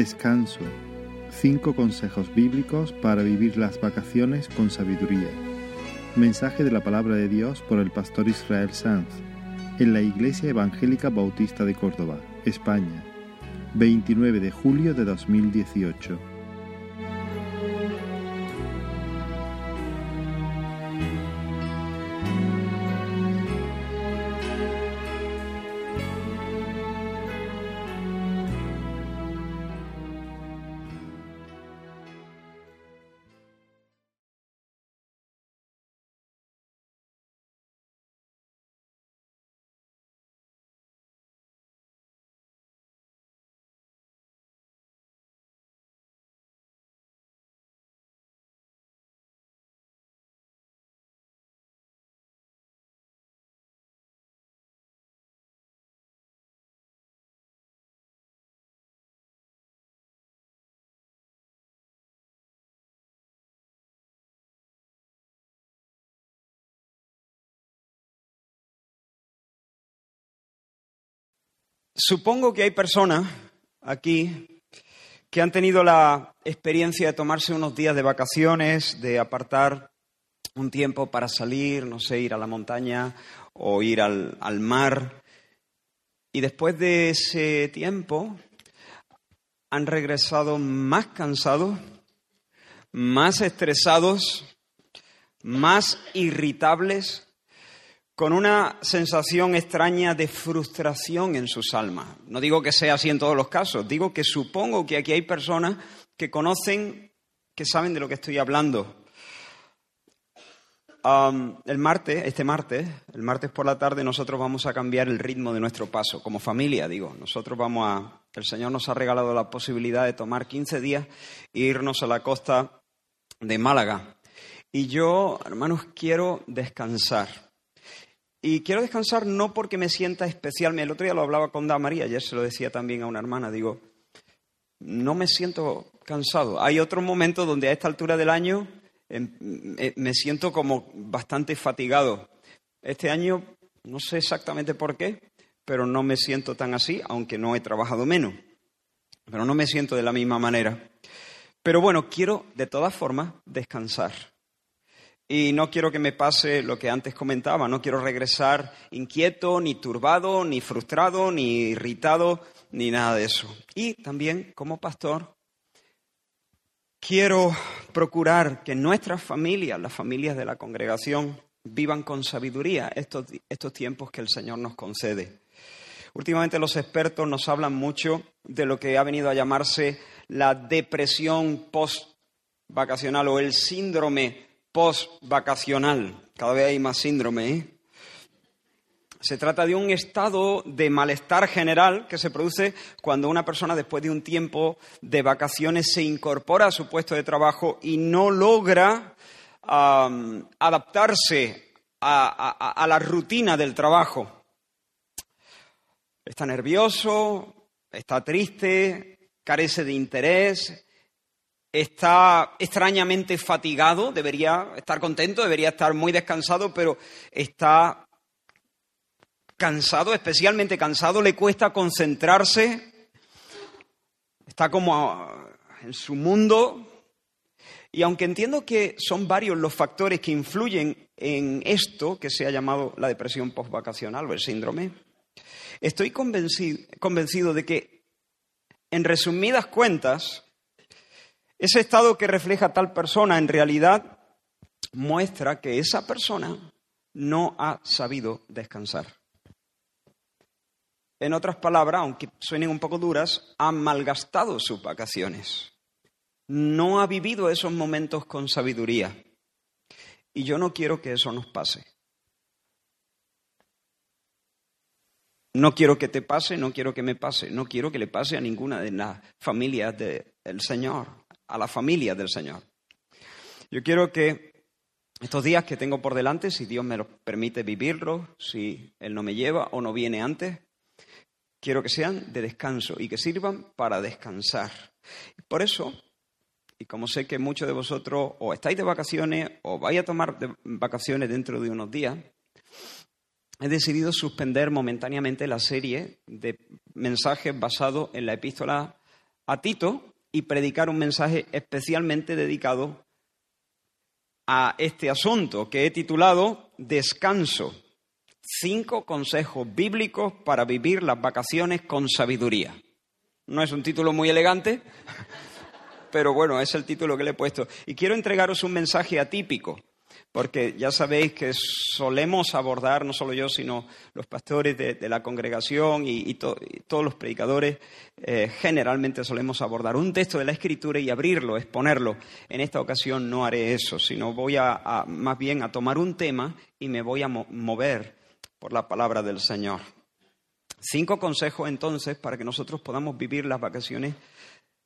Descanso. Cinco consejos bíblicos para vivir las vacaciones con sabiduría. Mensaje de la palabra de Dios por el pastor Israel Sanz en la Iglesia Evangélica Bautista de Córdoba, España, 29 de julio de 2018. Supongo que hay personas aquí que han tenido la experiencia de tomarse unos días de vacaciones, de apartar un tiempo para salir, no sé, ir a la montaña o ir al, al mar. Y después de ese tiempo han regresado más cansados, más estresados, más irritables con una sensación extraña de frustración en sus almas. No digo que sea así en todos los casos, digo que supongo que aquí hay personas que conocen, que saben de lo que estoy hablando. el martes, este martes, el martes por la tarde, nosotros vamos a cambiar el ritmo de nuestro paso, como familia, digo. Nosotros vamos a. El Señor nos ha regalado la posibilidad de tomar 15 días e irnos a la costa de Málaga. Y yo, hermanos, quiero descansar. Y quiero descansar no porque me sienta especial. El otro día lo hablaba con Da María, ayer se lo decía también a una hermana. Digo, no me siento cansado. Hay otros momentos donde a esta altura del año em, me siento como bastante fatigado. Este año no sé exactamente por qué, pero no me siento tan así, aunque no he trabajado menos. Pero no me siento de la misma manera. Pero bueno, quiero de todas formas descansar. Y no quiero que me pase lo que antes comentaba, no quiero regresar inquieto, ni turbado, ni frustrado, ni irritado, ni nada de eso. Y también, como pastor, quiero procurar que nuestras familias, las familias de la congregación, vivan con sabiduría estos, estos tiempos que el Señor nos concede. Últimamente los expertos nos hablan mucho de lo que ha venido a llamarse la depresión post-vacacional o el síndrome post-vacacional. Cada vez hay más síndrome. ¿eh? Se trata de un estado de malestar general que se produce cuando una persona después de un tiempo de vacaciones se incorpora a su puesto de trabajo y no logra adaptarse a la rutina del trabajo. Está nervioso, está triste, carece de interés, está extrañamente fatigado, debería estar contento, debería estar muy descansado, pero está cansado, especialmente cansado, le cuesta concentrarse, está como en su mundo. Y aunque entiendo que son varios los factores que influyen en esto que se ha llamado la depresión postvacacional o el síndrome, estoy convencido, convencido de que, en resumidas cuentas, ese estado que refleja tal persona en realidad muestra que esa persona no ha sabido descansar. En otras palabras, aunque suenen un poco duras, ha malgastado sus vacaciones. No ha vivido esos momentos con sabiduría. Y yo no quiero que eso nos pase. No quiero que te pase, no quiero que me pase, no quiero que le pase a ninguna de las familias del Señor a la familia del Señor. Yo quiero que estos días que tengo por delante, si Dios me lo permite vivirlos, si Él no me lleva o no viene antes, quiero que sean de descanso y que sirvan para descansar. Por eso, y como sé que muchos de vosotros o estáis de vacaciones o vais a tomar vacaciones dentro de unos días, he decidido suspender momentáneamente la serie de mensajes basados en la epístola a Tito y predicar un mensaje especialmente dedicado a este asunto que he titulado Descanso. Cinco consejos bíblicos para vivir las vacaciones con sabiduría. No es un título muy elegante, pero bueno, es el título que le he puesto. Y quiero entregaros un mensaje atípico porque ya sabéis que solemos abordar, no solo yo, sino los pastores de, la congregación y, todos los predicadores, eh, generalmente solemos abordar un texto de la Escritura y abrirlo, exponerlo. En esta ocasión no haré eso, sino voy a, más bien a tomar un tema y me voy a mover por la palabra del Señor. Cinco consejos entonces para que nosotros podamos vivir las vacaciones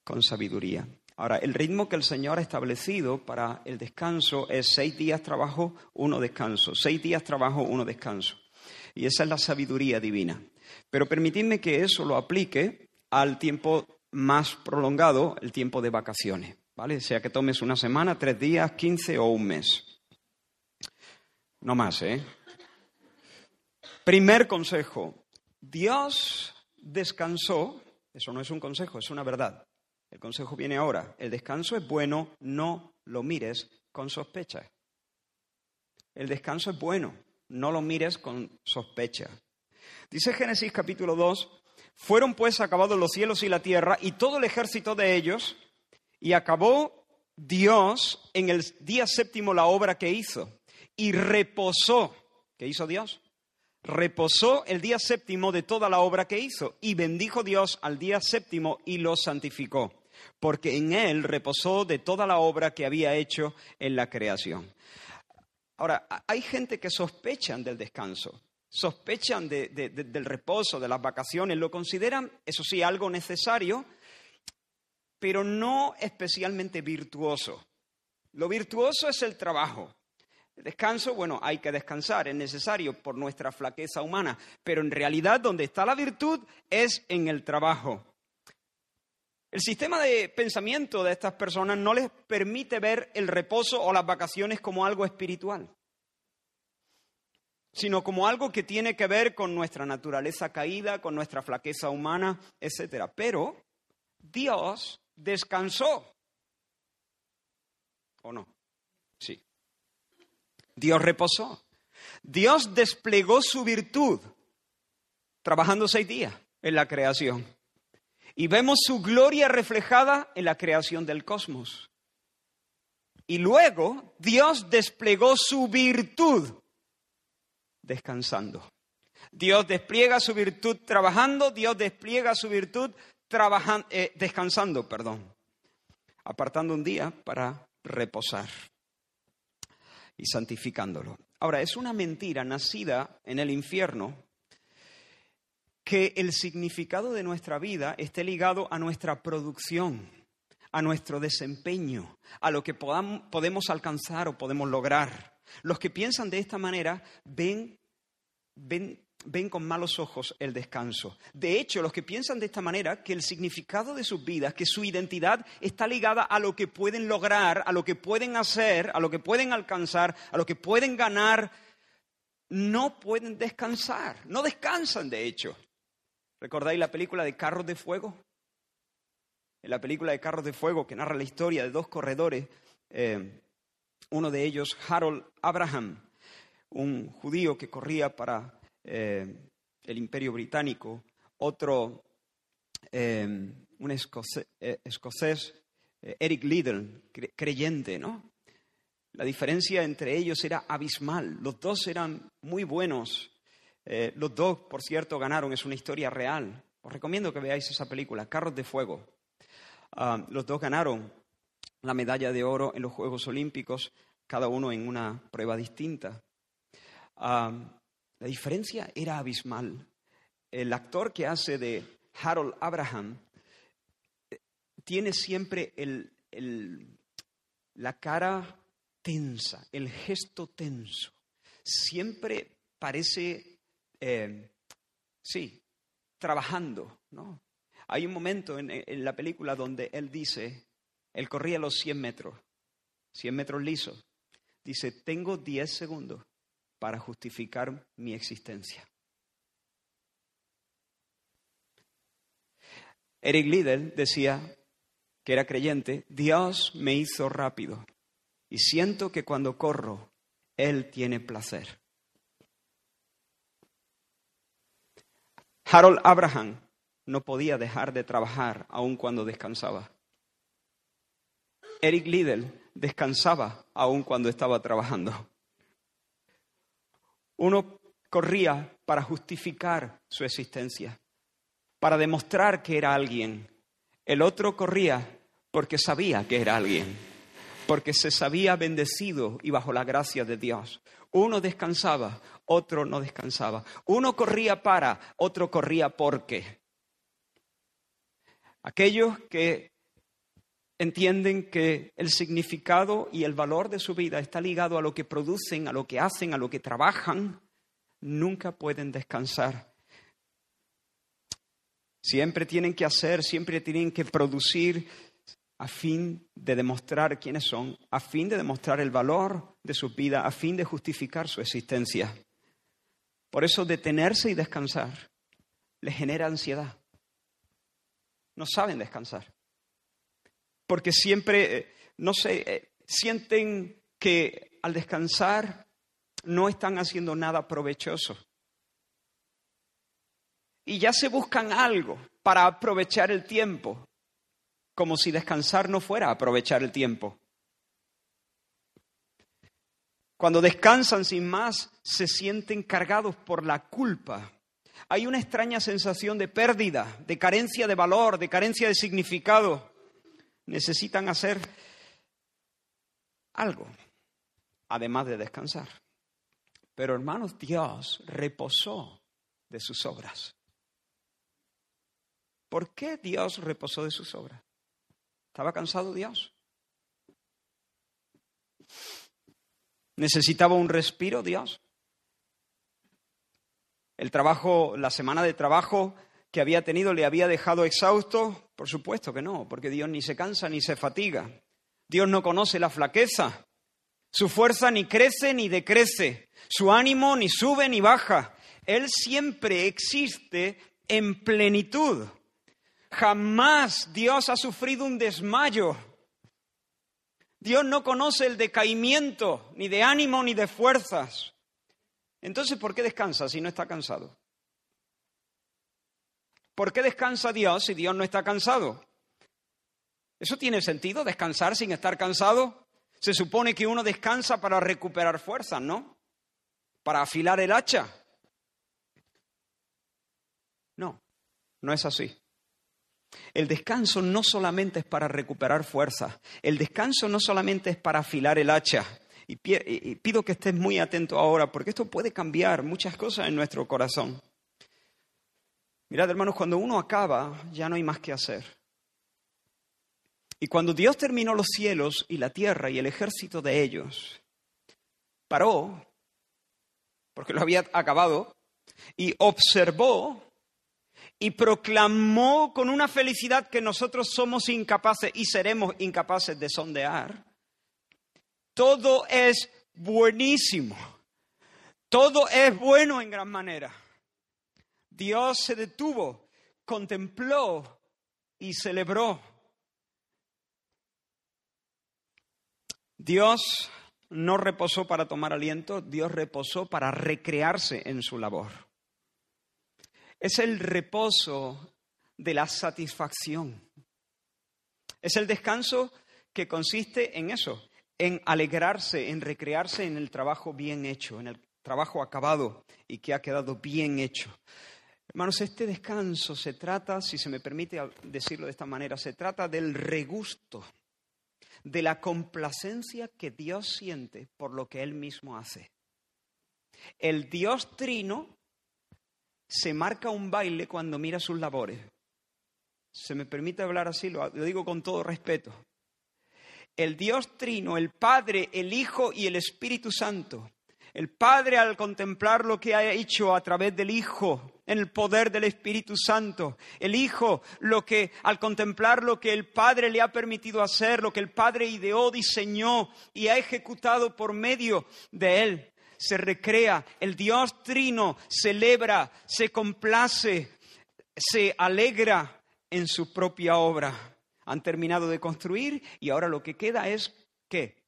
con sabiduría. Ahora, el ritmo que el Señor ha establecido para el descanso es seis días trabajo, uno descanso. Seis días trabajo, uno descanso. Y esa es la sabiduría divina. Pero permitidme que eso lo aplique al tiempo más prolongado, el tiempo de vacaciones. ¿Vale? Sea que tomes una semana, tres días, quince o un mes. No más, ¿eh? Primer consejo. Dios descansó, eso no es un consejo, es una verdad. El consejo viene ahora. El descanso es bueno, no lo mires con sospecha. El descanso es bueno, no lo mires con sospecha. Dice Génesis capítulo 2, fueron pues acabados los cielos y la tierra y todo el ejército de ellos, y acabó Dios en el día séptimo la obra que hizo, y reposó. ¿Qué hizo Dios? reposó el día séptimo de toda la obra que hizo y bendijo Dios al día séptimo y lo santificó porque en él reposó de toda la obra que había hecho en la creación. Ahora, hay gente que sospechan del descanso, sospechan del reposo, de las vacaciones, lo consideran, eso sí, algo necesario, pero no especialmente virtuoso. Lo virtuoso es el trabajo. El descanso, bueno, hay que descansar, es necesario por nuestra flaqueza humana, pero en realidad donde está la virtud es en el trabajo. El sistema de pensamiento de estas personas no les permite ver el reposo o las vacaciones como algo espiritual, sino como algo que tiene que ver con nuestra naturaleza caída, con nuestra flaqueza humana, etc. Pero Dios descansó. ¿O no? Sí. Dios reposó. Dios desplegó su virtud trabajando seis días en la creación y vemos su gloria reflejada en la creación del cosmos. Y luego Dios desplegó su virtud descansando. Dios despliega su virtud trabajando, Dios despliega su virtud eh, descansando, perdón, apartando un día para reposar y santificándolo. Ahora, es una mentira nacida en el infierno que el significado de nuestra vida esté ligado a nuestra producción, a nuestro desempeño, a lo que podemos alcanzar o podemos lograr. Los que piensan de esta manera ven, ven, ven con malos ojos el descanso. De hecho, los que piensan de esta manera, que el significado de sus vidas, que su identidad está ligada a lo que pueden lograr, a lo que pueden hacer, a lo que pueden alcanzar, a lo que pueden ganar, no pueden descansar, no descansan de hecho. ¿Recordáis la película de Carros de Fuego? En la película de Carros de Fuego, que narra la historia de dos corredores, eh, uno de ellos, Harold Abraham, un judío que corría para eh, el imperio británico, otro, eh, un escocés, Eric Liddell, creyente, ¿no? La diferencia entre ellos era abismal. Los dos eran muy buenos eh, los dos, por cierto, ganaron, es una historia real. Os recomiendo que veáis esa película, Carros de Fuego. Ah, los dos ganaron la medalla de oro en los Juegos Olímpicos, cada uno en una prueba distinta. Ah, la diferencia era abismal. El actor que hace de Harold Abraham eh, tiene siempre la cara tensa, el gesto tenso. Siempre parece eh, sí, trabajando, ¿no? Hay un momento en, la película donde él dice, él corría los 100 metros, 100 metros lisos. Dice, tengo 10 segundos para justificar mi existencia. Eric Liddell decía, que era creyente, Dios me hizo rápido y siento que cuando corro, Él tiene placer. Harold Abraham no podía dejar de trabajar aun cuando descansaba. Eric Liddell descansaba aun cuando estaba trabajando. Uno corría para justificar su existencia, para demostrar que era alguien. El otro corría porque sabía que era alguien, porque se sabía bendecido y bajo la gracia de Dios. Uno descansaba, otro no descansaba. Uno corría para, otro corría porque. Aquellos que entienden que el significado y el valor de su vida está ligado a lo que producen, a lo que hacen, a lo que trabajan, nunca pueden descansar. Siempre tienen que hacer, siempre tienen que producir a fin de demostrar quiénes son, a fin de demostrar el valor de su vida, a fin de justificar su existencia. Por eso detenerse y descansar les genera ansiedad no saben descansar. Porque siempre, eh, no sé, eh, sienten que al descansar no están haciendo nada provechoso. Y ya se buscan algo para aprovechar el tiempo, como si descansar no fuera aprovechar el tiempo. Cuando descansan sin más, se sienten cargados por la culpa hay una extraña sensación de pérdida, de carencia de valor, de carencia de significado. Necesitan hacer algo, además de descansar. Pero hermanos, Dios reposó de sus obras. ¿Por qué Dios reposó de sus obras? ¿Estaba cansado Dios? ¿Necesitaba un respiro Dios? El trabajo, la semana de trabajo que había tenido le había dejado exhausto? Por supuesto que no, porque Dios ni se cansa ni se fatiga. Dios no conoce la flaqueza. Su fuerza ni crece ni decrece. Su ánimo ni sube ni baja. Él siempre existe en plenitud. Jamás Dios ha sufrido un desmayo. Dios no conoce el decaimiento, ni de ánimo ni de fuerzas. Entonces, ¿por qué descansa si no está cansado? ¿Por qué descansa Dios si Dios no está cansado? ¿Eso tiene sentido, descansar sin estar cansado? Se supone que uno descansa para recuperar fuerzas, ¿no? Para afilar el hacha. No, no es así. El descanso no solamente es para recuperar fuerzas, el descanso no solamente es para afilar el hacha, y pido que estés muy atento ahora, porque esto puede cambiar muchas cosas en nuestro corazón. Mirad, hermanos, cuando uno acaba, ya no hay más que hacer. Y cuando Dios terminó los cielos y la tierra y el ejército de ellos, paró, porque lo había acabado, y observó y proclamó con una felicidad que nosotros somos incapaces y seremos incapaces de sondear todo es buenísimo. Todo es bueno en gran manera. Dios se detuvo, contempló y celebró. Dios no reposó para tomar aliento, Dios reposó para recrearse en su labor. Es el reposo de la satisfacción. Es el descanso que consiste en eso, en alegrarse, en recrearse en el trabajo bien hecho, en el trabajo acabado y que ha quedado bien hecho. Hermanos, este descanso se trata, si se me permite decirlo de esta manera, se trata del regusto, de la complacencia que Dios siente por lo que Él mismo hace. El Dios trino se marca un baile cuando mira sus labores. Se me permite hablar así, lo digo con todo respeto el Dios trino, el Padre, el Hijo y el Espíritu Santo. El Padre al contemplar lo que ha hecho a través del Hijo, en el poder del Espíritu Santo. El Hijo, lo que al contemplar lo que el Padre le ha permitido hacer, lo que el Padre ideó, diseñó y ha ejecutado por medio de él. Se recrea, el Dios trino celebra, se complace, se alegra en su propia obra. Han terminado de construir y ahora lo que queda es ¿qué?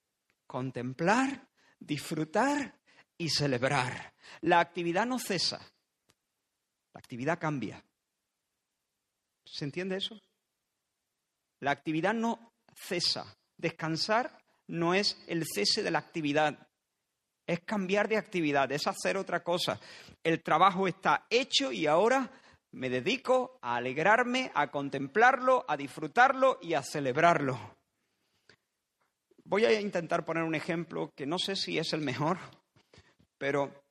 Contemplar, disfrutar y celebrar. La actividad no cesa, la actividad cambia. ¿Se entiende eso? La actividad no cesa. Descansar no es el cese de la actividad, es cambiar de actividad, es hacer otra cosa. El trabajo está hecho y ahora me dedico a alegrarme, a contemplarlo, a disfrutarlo y a celebrarlo. Voy a intentar poner un ejemplo que no sé si es el mejor, pero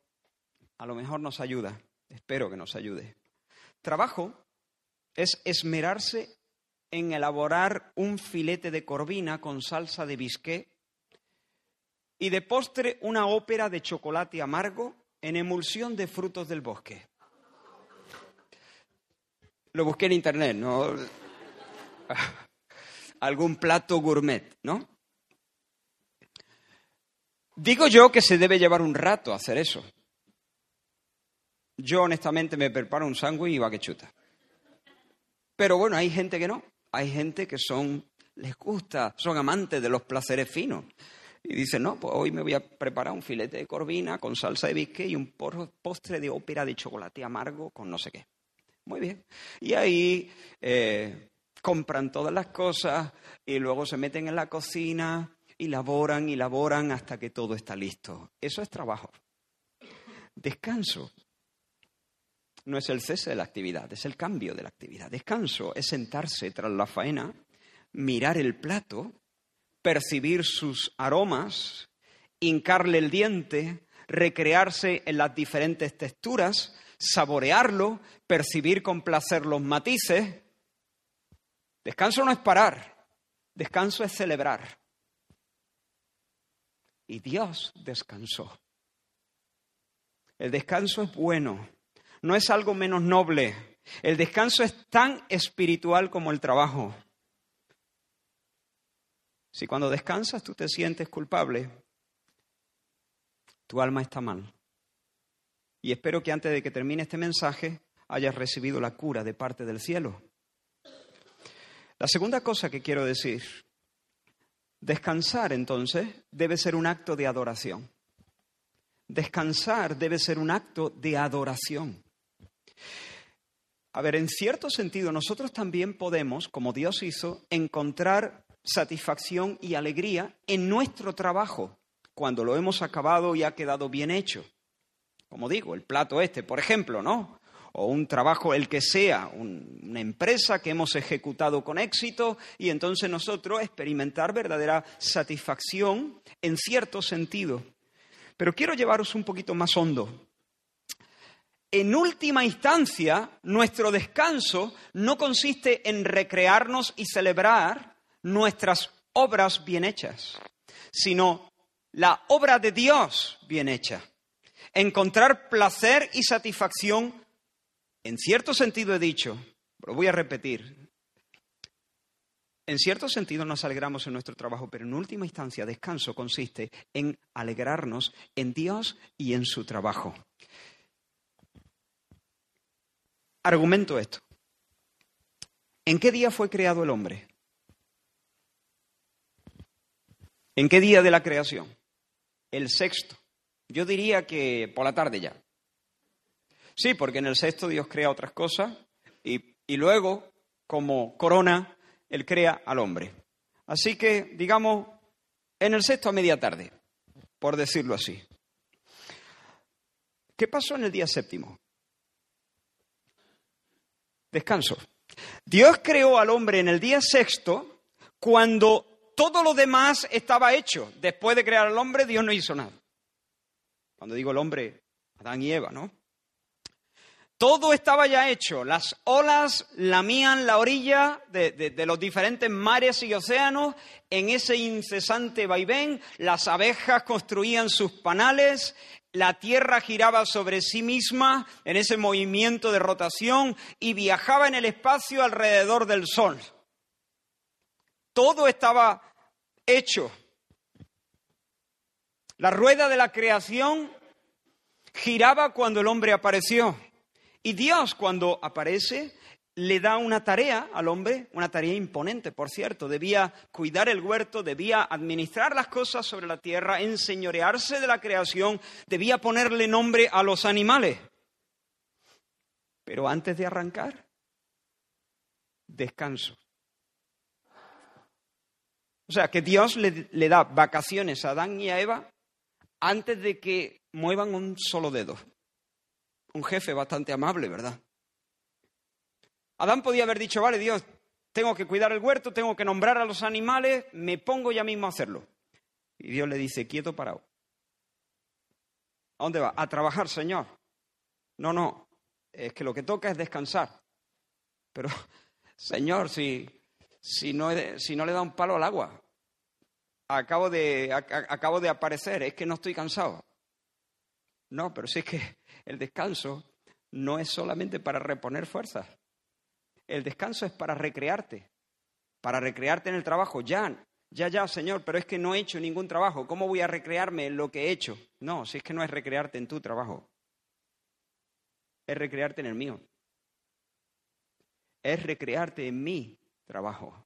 a lo mejor nos ayuda. Espero que nos ayude. Trabajo es esmerarse en elaborar un filete de corvina con salsa de bisqué y de postre una ópera de chocolate amargo en emulsión de frutos del bosque. Lo busqué en internet, ¿no? Algún plato gourmet, ¿no? Digo yo que se debe llevar un rato hacer eso. Yo honestamente me preparo un sándwich y va que chuta. Pero bueno, hay gente que no. Hay gente que son, les gusta, son amantes de los placeres finos. Y dicen, no, pues hoy me voy a preparar un filete de corvina con salsa de bisque y un postre de ópera de chocolate amargo con no sé qué. Muy bien. Y ahí eh, compran todas las cosas y luego se meten en la cocina y laboran y laboran hasta que todo está listo. Eso es trabajo. Descanso no es el cese de la actividad, es el cambio de la actividad. Descanso es sentarse tras la faena, mirar el plato, percibir sus aromas, hincarle el diente, recrearse en las diferentes texturas, saborearlo, percibir con placer los matices. Descanso no es parar, descanso es celebrar. Y Dios descansó. El descanso es bueno, no es algo menos noble. El descanso es tan espiritual como el trabajo. Si cuando descansas tú te sientes culpable, tu alma está mal. Y espero que antes de que termine este mensaje hayas recibido la cura de parte del cielo. La segunda cosa que quiero decir, descansar entonces debe ser un acto de adoración. Descansar debe ser un acto de adoración. A ver, en cierto sentido, nosotros también podemos, como Dios hizo, encontrar satisfacción y alegría en nuestro trabajo, cuando lo hemos acabado y ha quedado bien hecho. Como digo, el plato este, por ejemplo, ¿no? O un trabajo, el que sea, una empresa que hemos ejecutado con éxito y entonces nosotros experimentar verdadera satisfacción en cierto sentido. Pero quiero llevaros un poquito más hondo en última instancia, nuestro descanso no consiste en recrearnos y celebrar nuestras obras bien hechas, sino la obra de Dios bien hecha. Encontrar placer y satisfacción, en cierto sentido he dicho, lo voy a repetir, en cierto sentido nos alegramos en nuestro trabajo, pero en última instancia descanso consiste en alegrarnos en Dios y en su trabajo. Argumento esto. ¿En qué día fue creado el hombre? ¿En qué día de la creación? El sexto. Yo diría que por la tarde ya. Sí, porque en el sexto Dios crea otras cosas y, y luego, como corona, Él crea al hombre. Así que, digamos, en el sexto a media tarde, por decirlo así. ¿Qué pasó en el día séptimo? descanso. Dios creó al hombre en el día sexto cuando todo lo demás estaba hecho. Después de crear al hombre, Dios no hizo nada. Cuando digo el hombre, Adán y Eva, ¿no? Todo estaba ya hecho. Las olas lamían la orilla de, de, los diferentes mares y océanos en ese incesante vaivén. Las abejas construían sus panales la Tierra giraba sobre sí misma en ese movimiento de rotación y viajaba en el espacio alrededor del Sol. Todo estaba hecho. La rueda de la creación giraba cuando el hombre apareció. Y Dios cuando aparece le da una tarea al hombre, una tarea imponente, por cierto. Debía cuidar el huerto, debía administrar las cosas sobre la tierra, enseñorearse de la creación, debía ponerle nombre a los animales. Pero antes de arrancar, descanso. O sea, que Dios le, da vacaciones a Adán y a Eva antes de que muevan un solo dedo. Un jefe bastante amable, ¿verdad? Adán podía haber dicho, vale, Dios, tengo que cuidar el huerto, tengo que nombrar a los animales, me pongo ya mismo a hacerlo. Y Dios le dice, quieto parado. ¿A dónde va? A trabajar, Señor. No, no, es que lo que toca es descansar. Pero, Señor, si, si, no, le da un palo al agua, acabo de, acabo de aparecer, es que no estoy cansado. No, pero si es que el descanso no es solamente para reponer fuerzas. El descanso es para recrearte, para recrearte en el trabajo. Ya, ya, ya, Señor, pero es que no he hecho ningún trabajo. ¿Cómo voy a recrearme en lo que he hecho? No, si es que no es recrearte en tu trabajo. Es recrearte en el mío. Es recrearte en mi trabajo.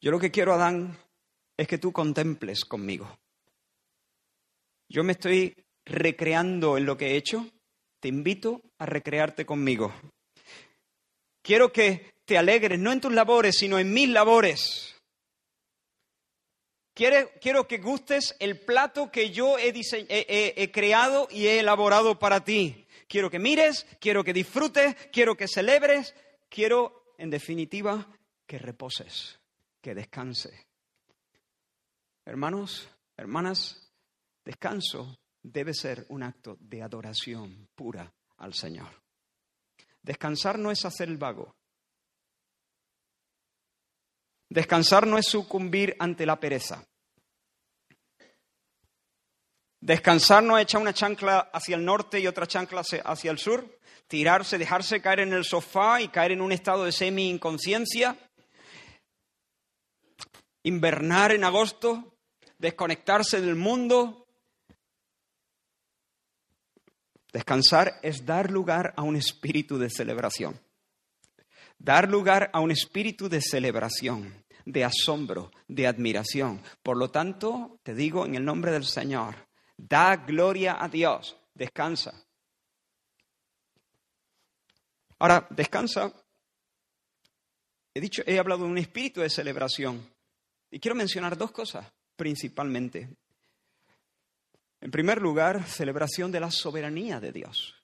Yo lo que quiero, Adán, es que tú contemples conmigo. Yo me estoy recreando en lo que he hecho, te invito a recrearte conmigo. Quiero que te alegres, no en tus labores, sino en mis labores. Quiero, quiero que gustes el plato que yo he, he creado y he elaborado para ti. Quiero que mires, quiero que disfrutes, quiero que celebres, quiero, en definitiva, que reposes, que descanses. Hermanos, hermanas, descanso debe ser un acto de adoración pura al Señor. Descansar no es hacer el vago. Descansar no es sucumbir ante la pereza. Descansar no es echar una chancla hacia el norte y otra chancla hacia el sur, tirarse, dejarse caer en el sofá y caer en un estado de semi-inconsciencia, invernar en agosto, desconectarse del mundo, Descansar es dar lugar a un espíritu de celebración. Dar lugar a un espíritu de celebración, de asombro, de admiración. Por lo tanto, te digo en el nombre del Señor, da gloria a Dios, descansa. Ahora, descansa. He dicho, he hablado de un espíritu de celebración. Y quiero mencionar dos cosas principalmente. En primer lugar, celebración de la soberanía de Dios.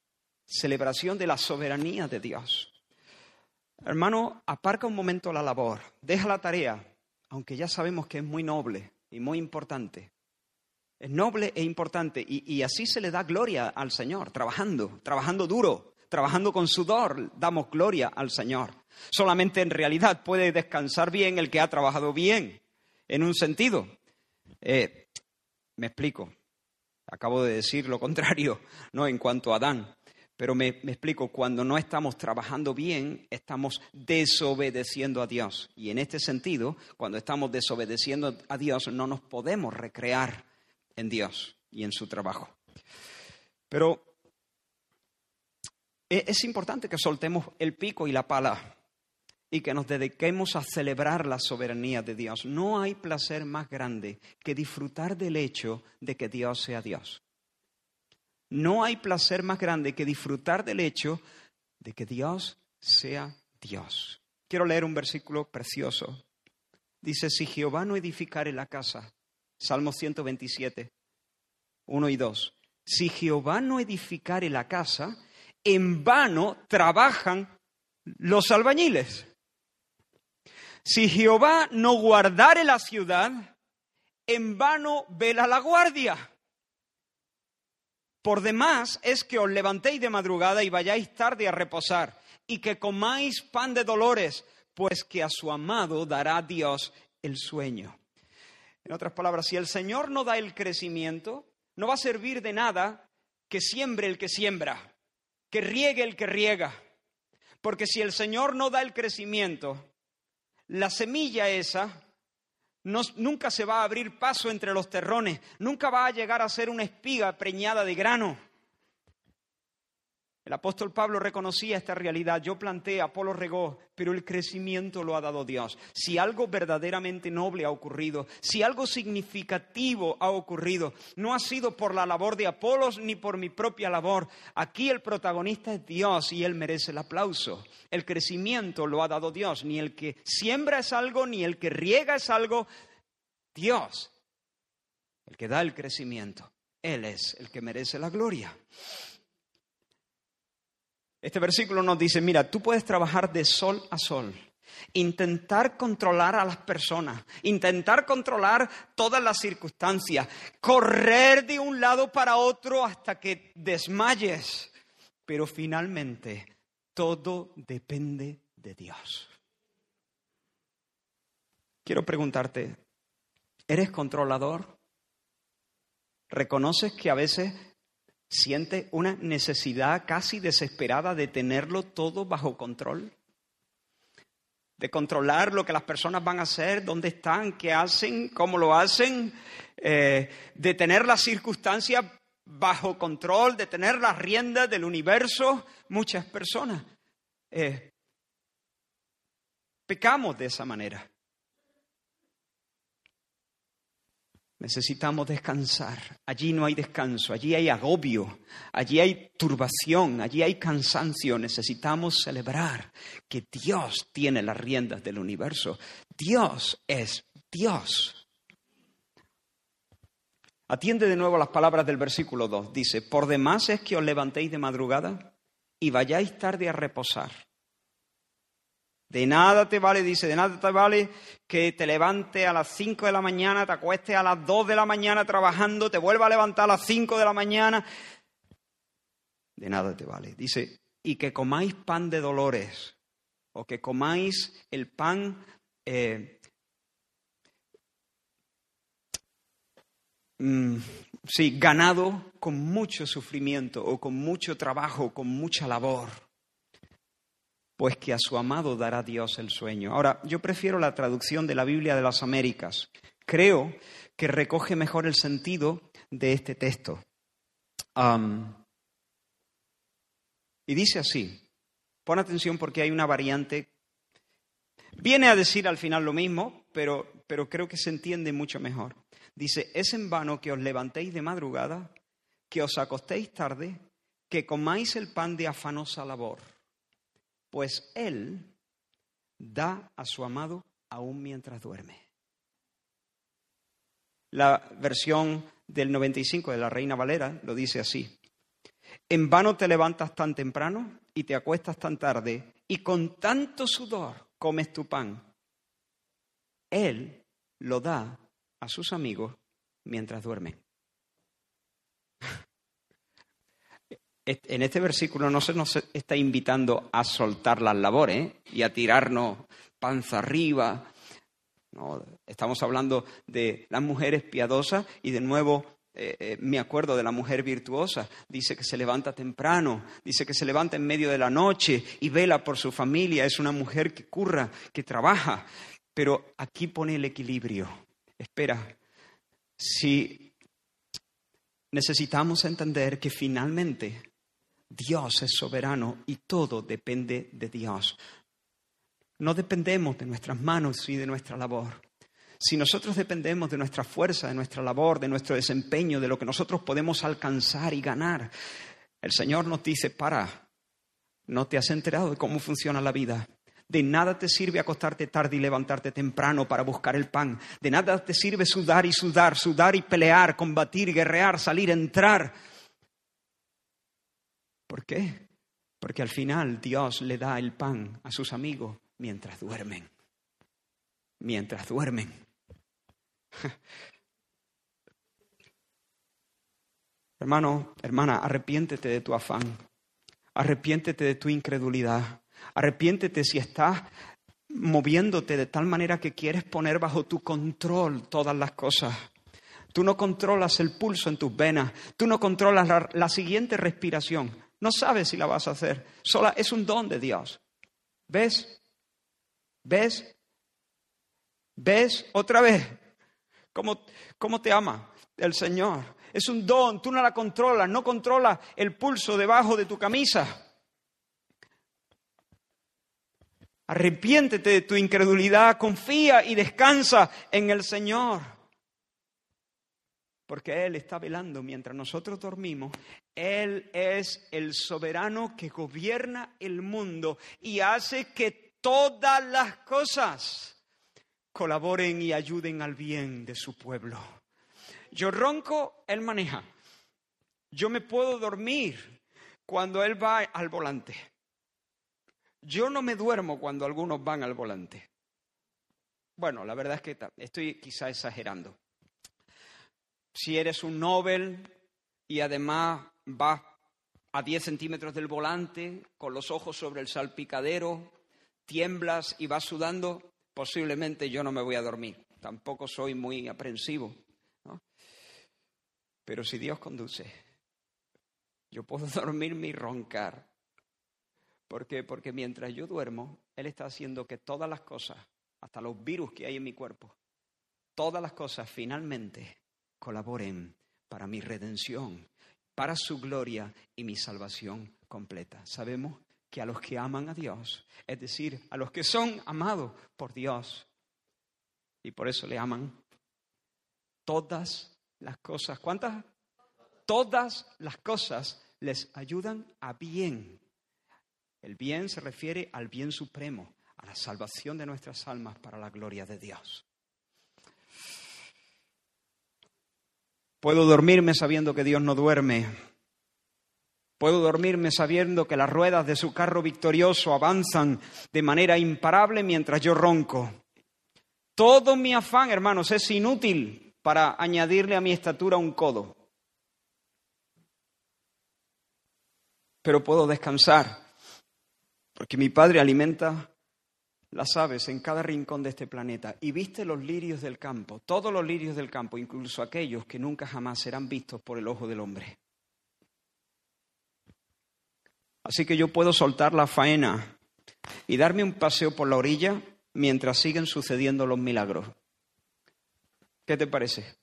Celebración de la soberanía de Dios. Hermano, aparca un momento la labor, deja la tarea, aunque ya sabemos que es muy noble y muy importante. Es noble e importante y, así se le da gloria al Señor, trabajando, trabajando duro, trabajando con sudor, damos gloria al Señor. Solamente en realidad puede descansar bien el que ha trabajado bien, en un sentido. Eh, me explico. Acabo de decir lo contrario, ¿no? En cuanto a Adán. Pero me, explico, cuando no estamos trabajando bien, estamos desobedeciendo a Dios. Y en este sentido, cuando estamos desobedeciendo a Dios, no nos podemos recrear en Dios y en su trabajo. Pero e, es importante que soltemos el pico y la pala y que nos dediquemos a celebrar la soberanía de Dios. No hay placer más grande que disfrutar del hecho de que Dios sea Dios. No hay placer más grande que disfrutar del hecho de que Dios sea Dios. Quiero leer un versículo precioso. Dice, si Jehová no edificare la casa, Salmo 127, 1 y 2, si Jehová no edificare la casa, en vano trabajan los albañiles. Si Jehová no guardare la ciudad, en vano vela la guardia. Por demás es que os levantéis de madrugada y vayáis tarde a reposar, y que comáis pan de dolores, pues que a su amado dará Dios el sueño. En otras palabras, si el Señor no da el crecimiento, no va a servir de nada que siembre el que siembra, que riegue el que riega. Porque si el Señor no da el crecimiento, la semilla esa nunca se va a abrir paso entre los terrones, nunca va a llegar a ser una espiga preñada de grano. El apóstol Pablo reconocía esta realidad. Yo planté, Apolo regó, pero el crecimiento lo ha dado Dios. Si algo verdaderamente noble ha ocurrido, si algo significativo ha ocurrido, no ha sido por la labor de Apolos ni por mi propia labor. Aquí el protagonista es Dios y él merece el aplauso. El crecimiento lo ha dado Dios. Ni el que siembra es algo, ni el que riega es algo. Dios, el que da el crecimiento. Él es el que merece la gloria. Este versículo nos dice, mira, tú puedes trabajar de sol a sol, intentar controlar a las personas, intentar controlar todas las circunstancias, correr de un lado para otro hasta que desmayes, pero finalmente todo depende de Dios. Quiero preguntarte, ¿eres controlador? ¿Reconoces que a veces siente una necesidad casi desesperada de tenerlo todo bajo control, de controlar lo que las personas van a hacer, dónde están, qué hacen, cómo lo hacen, eh, de tener las circunstancias bajo control, de tener las riendas del universo. Muchas personas eh, pecamos de esa manera. Necesitamos descansar. Allí no hay descanso, allí hay agobio, allí hay turbación, allí hay cansancio. Necesitamos celebrar que Dios tiene las riendas del universo. Dios es Dios. Atiende de nuevo las palabras del versículo 2. Dice, por demás es que os levantéis de madrugada y vayáis tarde a reposar de nada te vale, dice, de nada te vale que te levantes a las 5 de la mañana, te acuestes a las 2 de la mañana trabajando, te vuelva a levantar a las 5 de la mañana. De nada te vale. Dice, y que comáis pan de dolores, o que comáis el pan eh, mm, sí, ganado con mucho sufrimiento o con mucho trabajo, con mucha labor pues que a su amado dará Dios el sueño. Ahora, yo prefiero la traducción de la Biblia de las Américas. Creo que recoge mejor el sentido de este texto. y dice así, pon atención porque hay una variante. Viene a decir al final lo mismo, pero, pero creo que se entiende mucho mejor. Dice, es en vano que os levantéis de madrugada, que os acostéis tarde, que comáis el pan de afanosa labor pues Él da a su amado aún mientras duerme. La versión del 95 de la Reina Valera lo dice así. En vano te levantas tan temprano y te acuestas tan tarde y con tanto sudor comes tu pan. Él lo da a sus amigos mientras duermen. En este versículo no se nos está invitando a soltar las labores y a tirarnos panza arriba. estamos hablando de las mujeres piadosas y de nuevo eh, eh, me acuerdo de la mujer virtuosa. Dice que se levanta temprano, dice que se levanta en medio de la noche y vela por su familia. Es una mujer que curra, que trabaja. Pero aquí pone el equilibrio. Espera, si necesitamos entender que finalmente Dios es soberano y todo depende de Dios. No dependemos de nuestras manos y de nuestra labor. Si nosotros dependemos de nuestra fuerza, de nuestra labor, de nuestro desempeño, de lo que nosotros podemos alcanzar y ganar, el Señor nos dice, para, no te has enterado de cómo funciona la vida. De nada te sirve acostarte tarde y levantarte temprano para buscar el pan. De nada te sirve sudar y sudar, sudar y pelear, combatir, guerrear, salir, entrar ¿Por qué? Porque al final Dios le da el pan a sus amigos mientras duermen. Mientras duermen. Hermano, hermana, arrepiéntete de tu afán. Arrepiéntete de tu incredulidad. Arrepiéntete si estás moviéndote de tal manera que quieres poner bajo tu control todas las cosas. Tú no controlas el pulso en tus venas. Tú no controlas la, la siguiente respiración. No sabes si la vas a hacer. Sola es un don de Dios. ¿Ves? ¿Ves? ¿Ves? Otra vez. ¿Cómo, cómo te ama? del Señor. Es un don, tú no la controlas, no controlas el pulso debajo de tu camisa. Arrepiéntete de tu incredulidad, confía y descansa en el Señor. Porque Él está velando mientras nosotros dormimos. Él es el soberano que gobierna el mundo y hace que todas las cosas colaboren y ayuden al bien de su pueblo. Yo ronco, Él maneja. Yo me puedo dormir cuando Él va al volante. Yo no me duermo cuando algunos van al volante. Bueno, la verdad es que estoy quizá exagerando. Si eres un Nobel y además vas a 10 centímetros del volante, con los ojos sobre el salpicadero, tiemblas y vas sudando, posiblemente yo no me voy a dormir. Tampoco soy muy aprensivo. Pero si Dios conduce, yo puedo dormirme y roncar. ¿Por qué? Porque mientras yo duermo, Él está haciendo que todas las cosas, hasta los virus que hay en mi cuerpo, todas las cosas finalmente colaboren para mi redención, para su gloria y mi salvación completa. Sabemos que a los que aman a Dios, es decir, a los que son amados por Dios, y por eso le aman, todas las cosas, ¿cuántas? Todas las cosas les ayudan a bien. El bien se refiere al bien supremo, a la salvación de nuestras almas para la gloria de Dios. Puedo dormirme sabiendo que Dios no duerme, Puedo dormirme sabiendo que las ruedas de su carro victorioso avanzan de manera imparable mientras yo ronco. Todo mi afán, hermanos, es inútil para añadirle a mi estatura un codo. Pero puedo descansar, porque mi Padre alimenta las aves en cada rincón de este planeta y viste los lirios del campo, todos los lirios del campo, incluso aquellos que nunca jamás serán vistos por el ojo del hombre. Así que yo puedo soltar la faena y darme un paseo por la orilla mientras siguen sucediendo los milagros. ¿Qué te parece?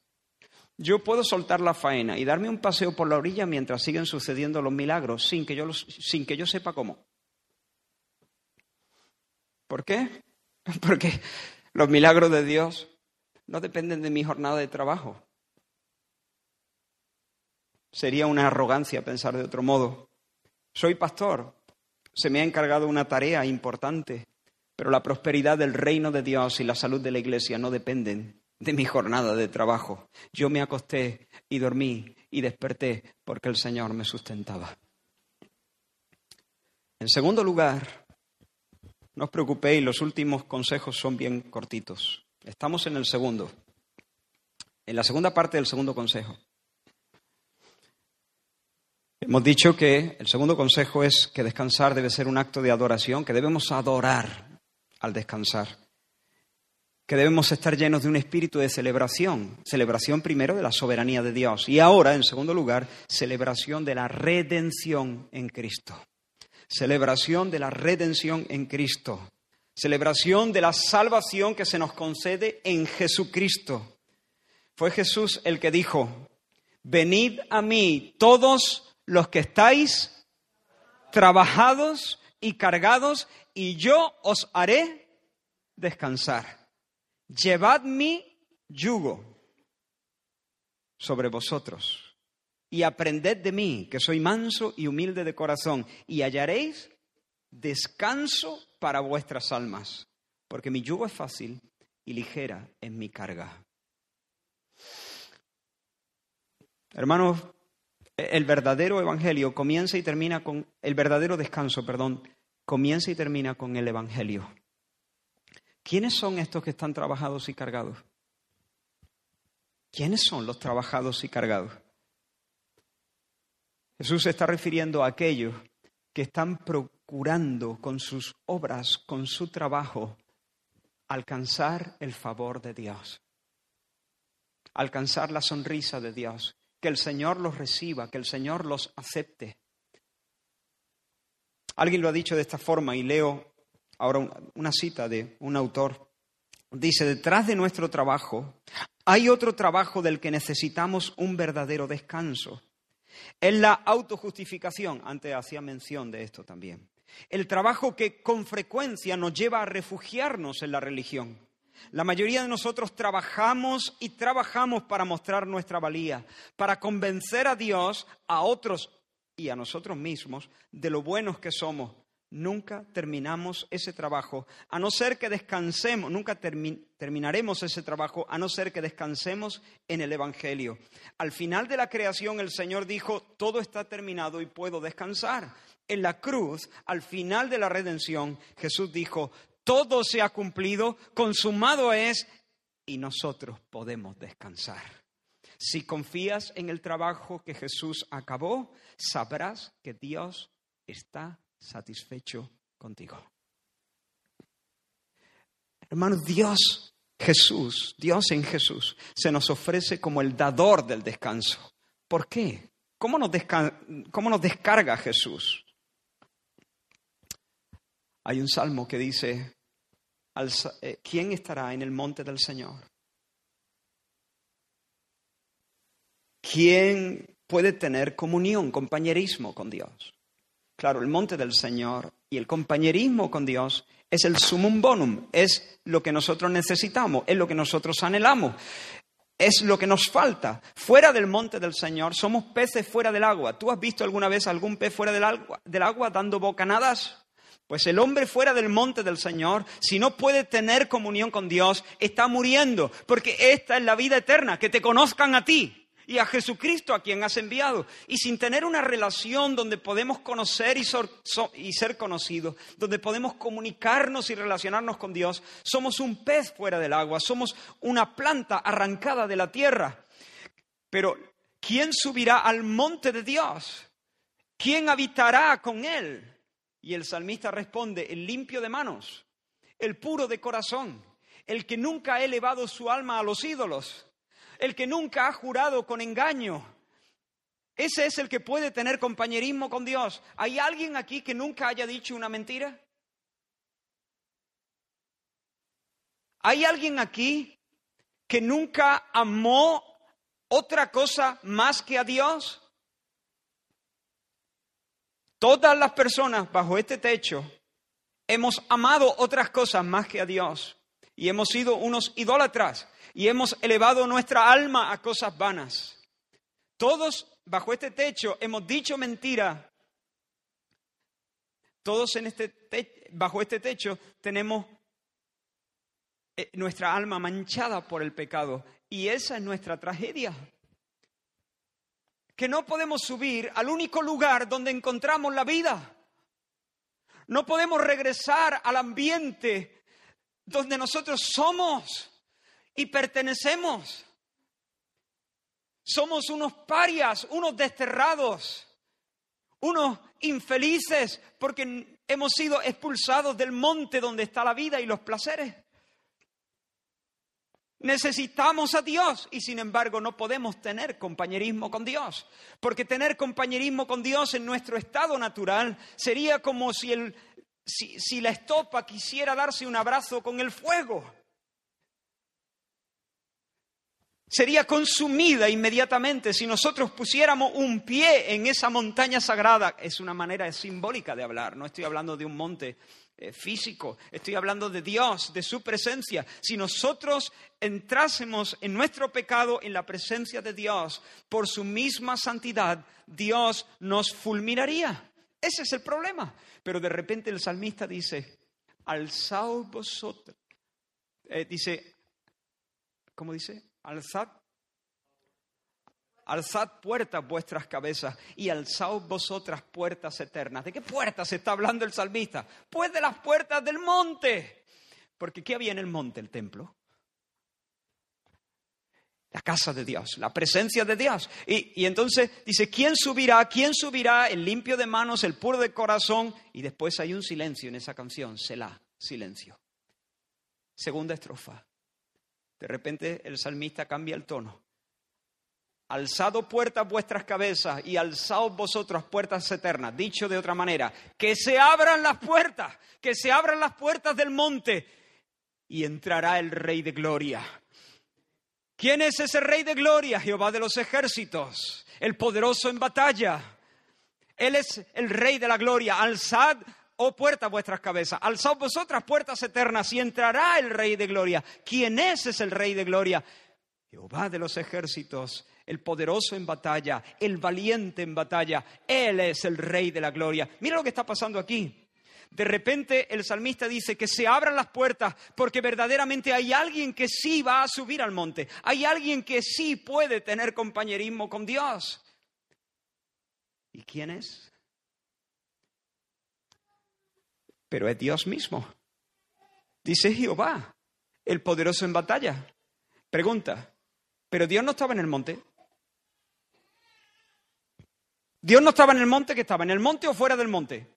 Yo puedo soltar la faena y darme un paseo por la orilla mientras siguen sucediendo los milagros sin que yo, sin que yo sepa cómo. ¿Por qué? Porque los milagros de Dios no dependen de mi jornada de trabajo. Sería una arrogancia pensar de otro modo. Soy pastor, se me ha encargado una tarea importante, pero la prosperidad del reino de Dios y la salud de la iglesia no dependen de mi jornada de trabajo. Yo me acosté y dormí y desperté porque el Señor me sustentaba. En segundo lugar, no os preocupéis, los últimos consejos son bien cortitos. Estamos en el segundo, en la segunda parte del segundo consejo. Hemos dicho que el segundo consejo es que descansar debe ser un acto de adoración, que debemos adorar al descansar, que debemos estar llenos de un espíritu de celebración, celebración primero de la soberanía de Dios y ahora, en segundo lugar, celebración de la redención en Cristo, celebración de la redención en Cristo, celebración de la salvación que se nos concede en Jesucristo. Fue Jesús el que dijo, venid a mí todos los que estáis trabajados y cargados, y yo os haré descansar. Llevad mi yugo sobre vosotros y aprended de mí, que soy manso y humilde de corazón, y hallaréis descanso para vuestras almas, porque mi yugo es fácil y ligera es mi carga. Hermanos, el verdadero evangelio comienza y termina con el verdadero descanso, perdón, comienza y termina con el evangelio. ¿Quiénes son estos que están trabajados y cargados? ¿Quiénes son los trabajados y cargados? Jesús se está refiriendo a aquellos que están procurando con sus obras, con su trabajo, alcanzar el favor de Dios, alcanzar la sonrisa de Dios, que el Señor los reciba, que el Señor los acepte. Alguien lo ha dicho de esta forma y leo ahora una cita de un autor. Dice, detrás de nuestro trabajo Hay otro trabajo del que necesitamos un verdadero descanso. Es la autojustificación. Antes hacía mención de esto también. El trabajo que con frecuencia nos lleva a refugiarnos en la religión. La mayoría de nosotros trabajamos y trabajamos para mostrar nuestra valía, para convencer a Dios, a otros y a nosotros mismos de lo buenos que somos. Nunca terminamos ese trabajo, a no ser que descansemos, nunca terminaremos ese trabajo, a no ser que descansemos en el Evangelio. Al final de la creación el Señor dijo, todo está terminado y puedo descansar. En la cruz, al final de la redención, Jesús dijo, todo se ha cumplido, consumado es, y nosotros podemos descansar. Si confías en el trabajo que Jesús acabó, sabrás que Dios está satisfecho contigo. Hermanos, Dios, Jesús, Dios en Jesús, se nos ofrece como el dador del descanso. ¿Por qué? ¿Cómo nos, cómo nos descarga Jesús? Hay un salmo que dice, eh, ¿quién estará en el monte del Señor? ¿Quién puede tener comunión, compañerismo con Dios? Claro, el monte del Señor y el compañerismo con Dios es el sumum bonum, es lo que nosotros necesitamos, es lo que nosotros anhelamos, es lo que nos falta. Fuera del monte del Señor somos peces fuera del agua. ¿Tú has visto alguna vez algún pez fuera del agua, del agua dando bocanadas? Pues el hombre fuera del monte del Señor, si no puede tener comunión con Dios, está muriendo, porque esta es la vida eterna, que te conozcan a ti, y a Jesucristo a quien has enviado. Y sin tener una relación donde podemos conocer y, ser conocidos, donde podemos comunicarnos y relacionarnos con Dios, somos un pez fuera del agua, somos una planta arrancada de la tierra. Pero, ¿quién subirá al monte de Dios? ¿Quién habitará con él? Y el salmista responde, el limpio de manos, el puro de corazón, el que nunca ha elevado su alma a los ídolos el que nunca ha jurado con engaño. Ese es el que puede tener compañerismo con Dios. ¿Hay alguien aquí que nunca haya dicho una mentira? ¿Hay alguien aquí que nunca amó otra cosa más que a Dios? Todas las personas bajo este techo hemos amado otras cosas más que a Dios y hemos sido unos idólatras y hemos elevado nuestra alma a cosas vanas. Todos bajo este techo hemos dicho mentira. Todos en este bajo este techo tenemos eh, nuestra alma manchada por el pecado y esa es nuestra tragedia. Que no podemos subir al único lugar donde encontramos la vida. No podemos regresar al ambiente donde nosotros somos y pertenecemos. Somos unos parias, unos desterrados, unos infelices porque hemos sido expulsados del monte donde está la vida y los placeres. Necesitamos a Dios y sin embargo no podemos tener compañerismo con Dios, porque tener compañerismo con Dios en nuestro estado natural sería como si, la estopa quisiera darse un abrazo con el fuego. Sería consumida inmediatamente si nosotros pusiéramos un pie en esa montaña sagrada. Es una manera simbólica de hablar, no estoy hablando de un monte eh, físico, estoy hablando de Dios, de su presencia. Si nosotros entrásemos en nuestro pecado, en la presencia de Dios, por su misma santidad, Dios nos fulminaría. Ese es el problema. Pero de repente el salmista dice, alzaos vosotros. Eh, dice, ¿cómo dice? Alzad, alzad puertas vuestras cabezas y alzad vosotras puertas eternas. ¿De qué puertas está hablando el salmista? Pues de las puertas del monte. Porque ¿qué había en el monte? El templo. La casa de Dios, la presencia de Dios. Y, y, entonces dice, ¿quién subirá? ¿Quién subirá? El limpio de manos, el puro de corazón. Y después hay un silencio en esa canción, Selah, silencio. Segunda estrofa. De repente el salmista cambia el tono. Alzado puertas vuestras cabezas y alzaos vosotras puertas eternas. Dicho de otra manera, que se abran las puertas, que se abran las puertas del monte y entrará el Rey de Gloria. ¿Quién es ese rey de gloria? Jehová de los ejércitos, el poderoso en batalla. Él es el rey de la gloria. Alzad, oh puertas, vuestras cabezas. Alzad vosotras puertas eternas y entrará el rey de gloria. ¿Quién es ese el rey de gloria? Jehová de los ejércitos, el poderoso en batalla, el valiente en batalla. Él es el rey de la gloria. Mira lo que está pasando aquí. De repente el salmista dice que se abran las puertas porque verdaderamente hay alguien que sí va a subir al monte. Hay alguien que sí puede tener compañerismo con Dios. ¿Y quién es? Pero es Dios mismo. Dice Jehová, el poderoso en batalla. Pregunta, ¿pero Dios no estaba en el monte? Dios no estaba en el monte, que estaba en el monte o fuera del monte.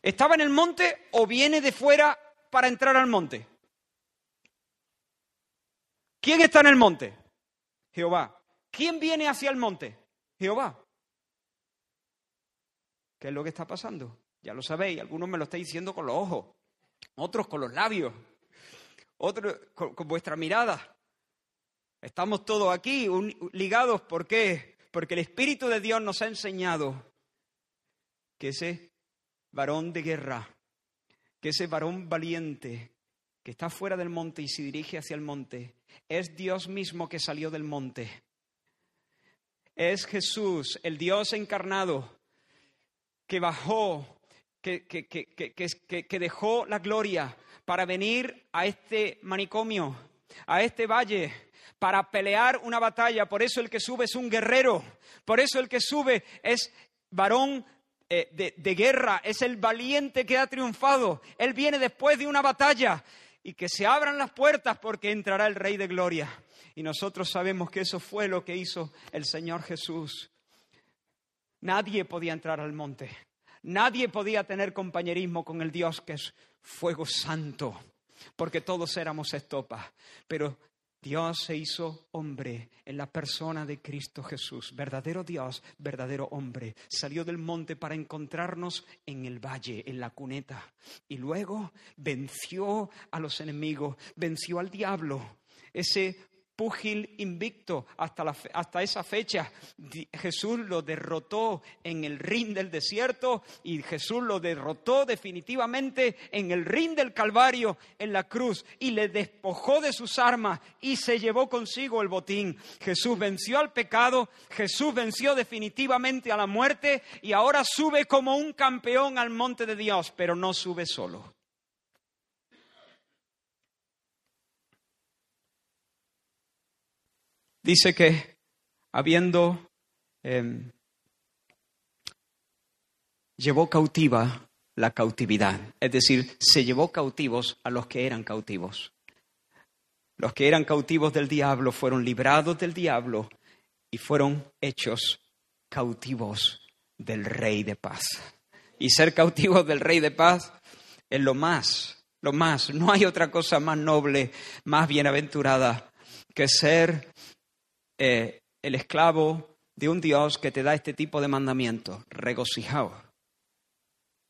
¿Estaba en el monte o viene de fuera para entrar al monte? ¿Quién está en el monte? Jehová. ¿Quién viene hacia el monte? Jehová. ¿Qué es lo que está pasando? Ya lo sabéis, algunos me lo estáis diciendo con los ojos, otros con los labios, otros con, vuestra mirada. Estamos todos aquí ligados, ¿por qué? Porque el Espíritu de Dios nos ha enseñado que ese varón de guerra, que ese varón valiente que está fuera del monte y se dirige hacia el monte, es Dios mismo que salió del monte. Es Jesús, el Dios encarnado, que bajó, que, dejó la gloria para venir a este manicomio, a este valle, para pelear una batalla. Por eso el que sube es un guerrero, por eso el que sube es varón eh, de, guerra, es el valiente que ha triunfado. Él viene después de una batalla y que se abran las puertas porque entrará el Rey de Gloria. Y nosotros sabemos que eso fue lo que hizo el Señor Jesús. Nadie podía entrar al monte. Nadie podía tener compañerismo con el Dios que es fuego santo, porque todos éramos estopas. Pero Dios se hizo hombre en la persona de Cristo Jesús, verdadero Dios, verdadero hombre. Salió del monte para encontrarnos en el valle, en la cuneta, y luego venció a los enemigos, venció al diablo, ese púgil invicto hasta, la, hasta esa fecha. Jesús lo derrotó en el ring del desierto y Jesús lo derrotó definitivamente en el ring del Calvario, en la cruz, y le despojó de sus armas y se llevó consigo el botín. Jesús venció al pecado, Jesús venció definitivamente a la muerte y ahora sube como un campeón al monte de Dios, pero no sube solo. Dice que habiendo em, llevó cautiva la cautividad, es decir, se llevó cautivos a los que eran cautivos. Los que eran cautivos del diablo fueron librados del diablo y fueron hechos cautivos del Rey de paz. Y ser cautivos del Rey de paz es lo más, lo más. No hay otra cosa más noble, más bienaventurada que ser eh, el esclavo de un Dios que te da este tipo de mandamiento, regocijado.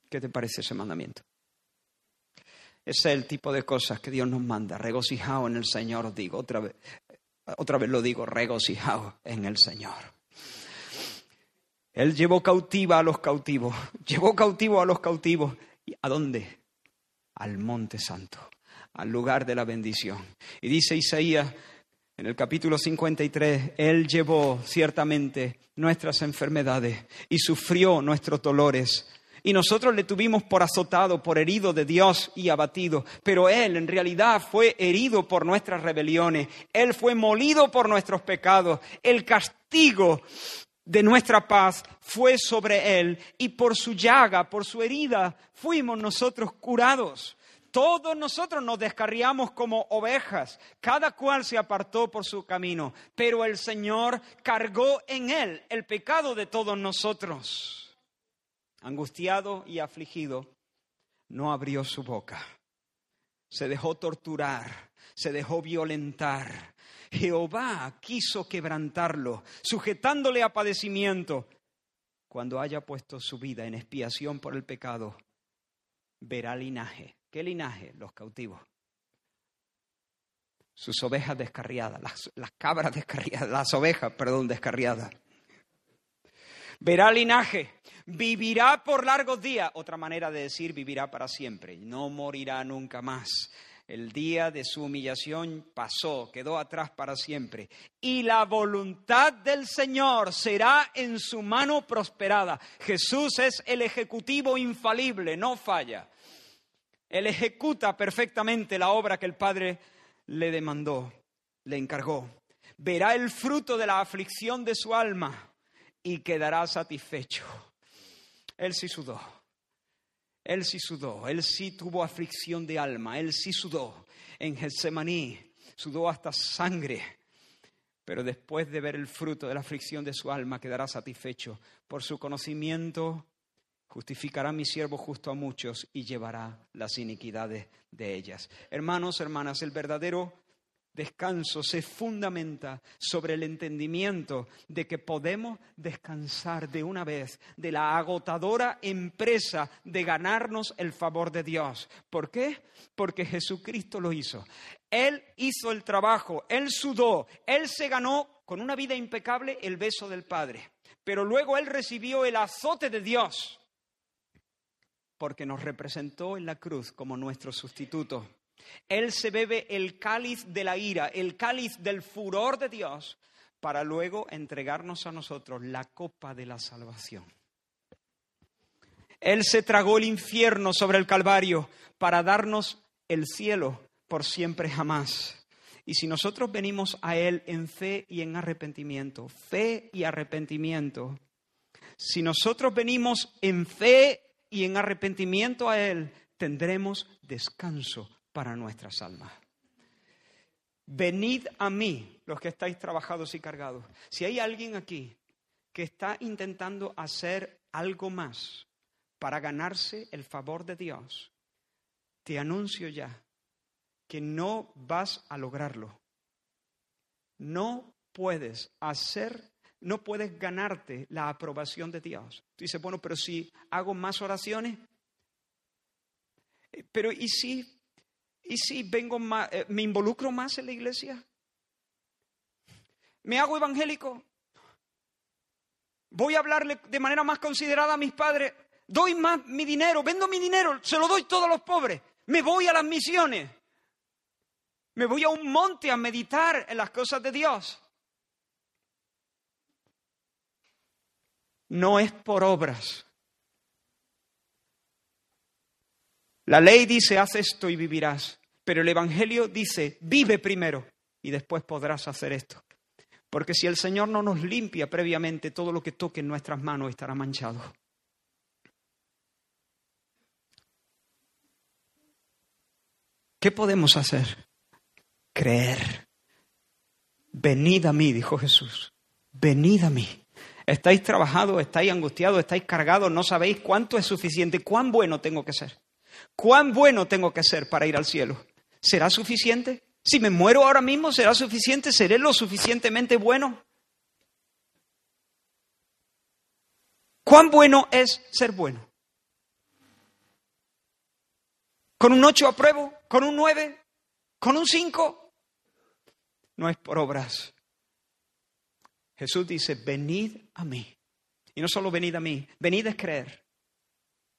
¿Qué te parece ese mandamiento? Ese es el tipo de cosas que Dios nos manda, regocijado en el Señor, digo, otra vez, otra vez lo digo, regocijado en el Señor. Él llevó cautiva a los cautivos, llevó cautivo a los cautivos. ¿A dónde? Al monte santo, al lugar de la bendición. Y dice Isaías en el capítulo 53, Él llevó ciertamente nuestras enfermedades y sufrió nuestros dolores. Y nosotros le tuvimos por azotado, por herido de Dios y abatido. Pero Él en realidad fue herido por nuestras rebeliones. Él fue molido por nuestros pecados. El castigo de nuestra paz fue sobre Él. Y por su llaga, por su herida, fuimos nosotros curados. Todos nosotros nos descarriamos como ovejas, cada cual se apartó por su camino, pero el Señor cargó en él el pecado de todos nosotros. Angustiado y afligido, no abrió su boca. Se dejó torturar, se dejó violentar. Jehová quiso quebrantarlo, sujetándole a padecimiento. Cuando haya puesto su vida en expiación por el pecado, verá linaje ¿Qué linaje? Los cautivos. sus ovejas descarriadas, las, las cabras descarriadas, las ovejas, perdón, descarriadas. Verá linaje, vivirá por largos días, otra manera de decir vivirá para siempre, no morirá nunca más. El día de su humillación pasó, quedó atrás para siempre. Y la voluntad del Señor será en su mano prosperada. Jesús es el ejecutivo infalible, no falla. Él ejecuta perfectamente la obra que el Padre le demandó, le encargó. Verá el fruto de la aflicción de su alma y quedará satisfecho. Él sí sudó. Él sí sudó, él sí tuvo aflicción de alma, él sí sudó en Getsemaní, sudó hasta sangre. Pero después de ver el fruto de la aflicción de su alma, quedará satisfecho. Por su conocimiento justificará mi siervo justo a muchos y llevará las iniquidades de ellas. Hermanos, hermanas, el verdadero descanso se fundamenta sobre el entendimiento de que podemos descansar de una vez de la agotadora empresa de ganarnos el favor de Dios. ¿Por qué? Porque Jesucristo lo hizo. Él hizo el trabajo, Él sudó, Él se ganó con una vida impecable el beso del Padre. Pero luego Él recibió el azote de Dios porque nos representó en la cruz como nuestro sustituto. Él se bebe el cáliz de la ira, el cáliz del furor de Dios, para luego entregarnos a nosotros la copa de la salvación. Él se tragó el infierno sobre el Calvario para darnos el cielo por siempre jamás. Y si nosotros venimos a Él en fe y en arrepentimiento, fe y arrepentimiento, si nosotros venimos en fe y en arrepentimiento a Él, tendremos descanso para nuestras almas. Venid a mí, los que estáis trabajados y cargados. Si hay alguien aquí que está intentando hacer algo más para ganarse el favor de Dios, te anuncio ya que no vas a lograrlo. No puedes hacer, no puedes ganarte la aprobación de Dios. Tú dices, bueno, pero si hago más oraciones, eh, pero ¿y si ¿Y si vengo más, eh, me involucro más en la iglesia? ¿Me hago evangélico? ¿Voy a hablarle de manera más considerada a mis padres? ¿Doy más mi dinero? ¿Vendo mi dinero? ¿Se lo doy todo a los pobres? ¿Me voy a las misiones? ¿Me voy a un monte a meditar en las cosas de Dios? No es por obras. La ley dice, haz esto y vivirás. Pero el Evangelio dice, vive primero y después podrás hacer esto. Porque si el Señor no nos limpia previamente, todo lo que toque en nuestras manos estará manchado. ¿Qué podemos hacer? Creer. Venid a mí, dijo Jesús. Venid a mí. Estáis trabajados, estáis angustiados, estáis cargados, no sabéis cuánto es suficiente, cuán bueno tengo que ser. ¿Cuán bueno tengo que ser para ir al cielo? ¿Será suficiente? Si me muero ahora mismo, ¿será suficiente? ¿Seré lo suficientemente bueno? ¿Cuán bueno es ser bueno? ¿Con un 8 apruebo? ¿Con un 9? ¿Con un 5? No es por obras. Jesús dice, venid a mí. Y no solo venid a mí, venid a creer.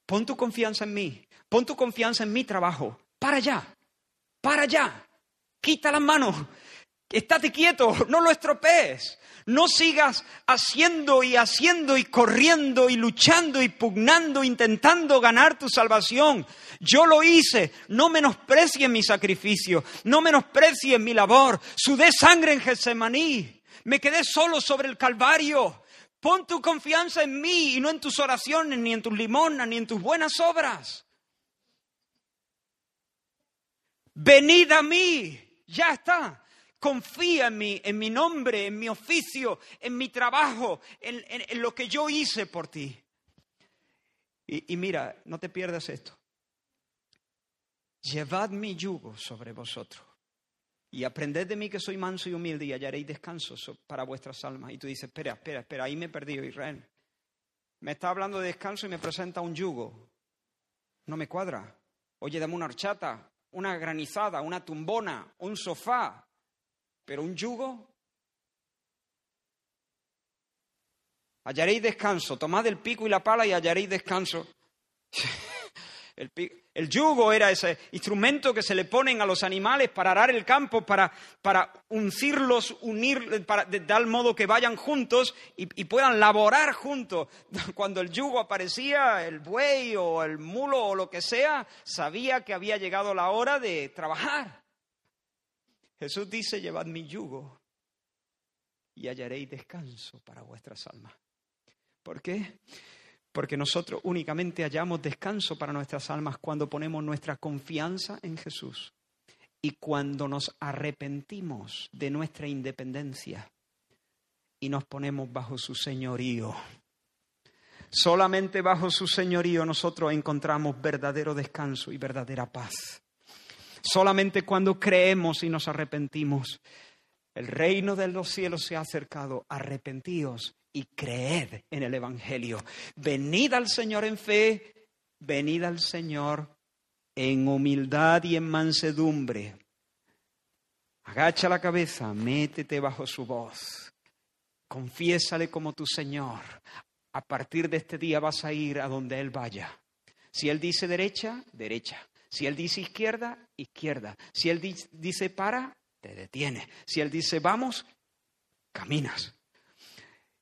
Pon tu confianza en mí. Pon tu confianza en mi trabajo. Para allá. Para allá. Quita las manos. Estate quieto. No lo estropees. No sigas haciendo y haciendo y corriendo y luchando y pugnando, intentando ganar tu salvación. Yo lo hice. No menosprecies mi sacrificio. No menosprecies mi labor. Sudé sangre en Getsemaní. Me quedé solo sobre el Calvario. Pon tu confianza en mí y no en tus oraciones, ni en tus limonas, ni en tus buenas obras. Venid a mí, ya está. Confía en mí, en mi nombre, en mi oficio, en mi trabajo, en, lo que yo hice por ti. Y, y mira, no te pierdas esto. Llevad mi yugo sobre vosotros y aprended de mí que soy manso y humilde y hallaréis descanso para vuestras almas. Y tú dices, espera, espera, espera, ahí me he perdido Israel. Me está hablando de descanso y me presenta un yugo. No me cuadra. Oye, dame una horchata, una granizada, una tumbona, un sofá. Pero un yugo. Hallaréis descanso. Tomad el pico y la pala y hallaréis descanso. El, yugo era ese instrumento que se le ponen a los animales para arar el campo, para, para uncirlos, unir, para, de tal modo que vayan juntos y, y, puedan laborar juntos. Cuando el yugo aparecía, el buey o el mulo o lo que sea, sabía que había llegado la hora de trabajar. Jesús dice, llevad mi yugo y hallaréis descanso para vuestras almas. ¿Por qué? Porque nosotros únicamente hallamos descanso para nuestras almas cuando ponemos nuestra confianza en Jesús y cuando nos arrepentimos de nuestra independencia y nos ponemos bajo su señorío. Solamente bajo su señorío nosotros encontramos verdadero descanso y verdadera paz. Solamente cuando creemos y nos arrepentimos, el reino de los cielos se ha acercado. Arrepentíos y creed en el Evangelio. Venid al Señor en fe, venid al Señor en humildad y en mansedumbre. Agacha la cabeza, métete bajo su voz. Confiésale como tu Señor. A partir de este día vas a ir a donde Él vaya. Si Él dice derecha, derecha. Si Él dice izquierda, izquierda. Si Él dice para, te detiene. Si Él dice vamos, caminas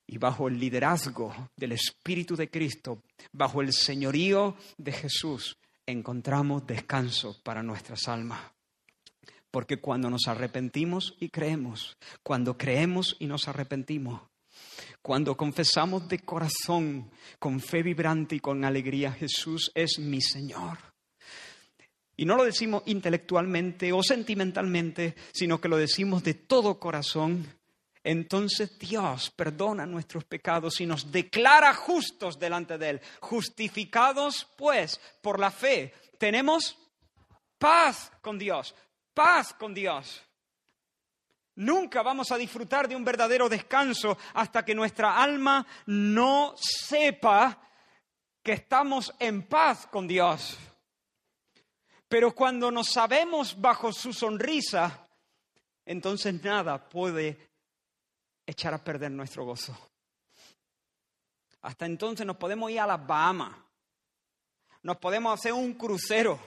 y bajo el liderazgo del Espíritu de Cristo, bajo el señorío de Jesús, encontramos descanso para nuestras almas. Porque cuando nos arrepentimos y creemos, cuando creemos y nos arrepentimos, cuando confesamos de corazón, con fe vibrante y con alegría, Jesús es mi Señor. Y no lo decimos intelectualmente o sentimentalmente, sino que lo decimos de todo corazón, entonces Dios perdona nuestros pecados y nos declara justos delante de Él. Justificados, pues, por la fe, tenemos paz con Dios, paz con Dios. Nunca vamos a disfrutar de un verdadero descanso hasta que nuestra alma no sepa que estamos en paz con Dios. Pero cuando nos sabemos bajo su sonrisa, entonces nada puede echar a perder nuestro gozo. Hasta entonces nos podemos ir a las Bahamas, nos podemos hacer un crucero.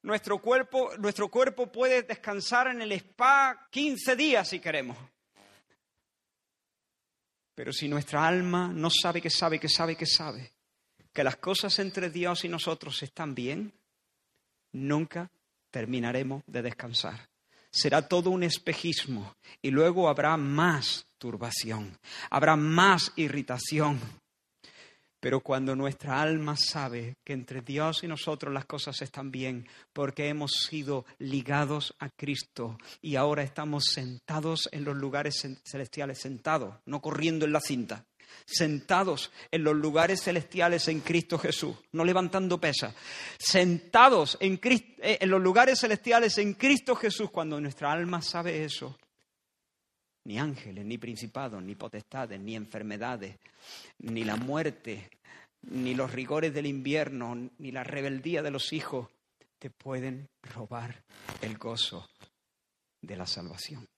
Nuestro cuerpo, nuestro cuerpo puede descansar en el spa 15 días si queremos. Pero si nuestra alma no sabe que sabe, que sabe, que sabe, que las cosas entre Dios y nosotros están bien, nunca terminaremos de descansar será todo un espejismo y luego habrá más turbación, habrá más irritación. Pero cuando nuestra alma sabe que entre Dios y nosotros las cosas están bien, porque hemos sido ligados a Cristo y ahora estamos sentados en los lugares celestiales, sentados, no corriendo en la cinta, sentados en los lugares celestiales en Cristo Jesús, no levantando pesas, sentados en, eh, en los lugares celestiales en Cristo Jesús, cuando nuestra alma sabe eso, ni ángeles, ni principados, ni potestades, ni enfermedades, ni la muerte, ni los rigores del invierno, ni la rebeldía de los hijos, te pueden robar el gozo de la salvación.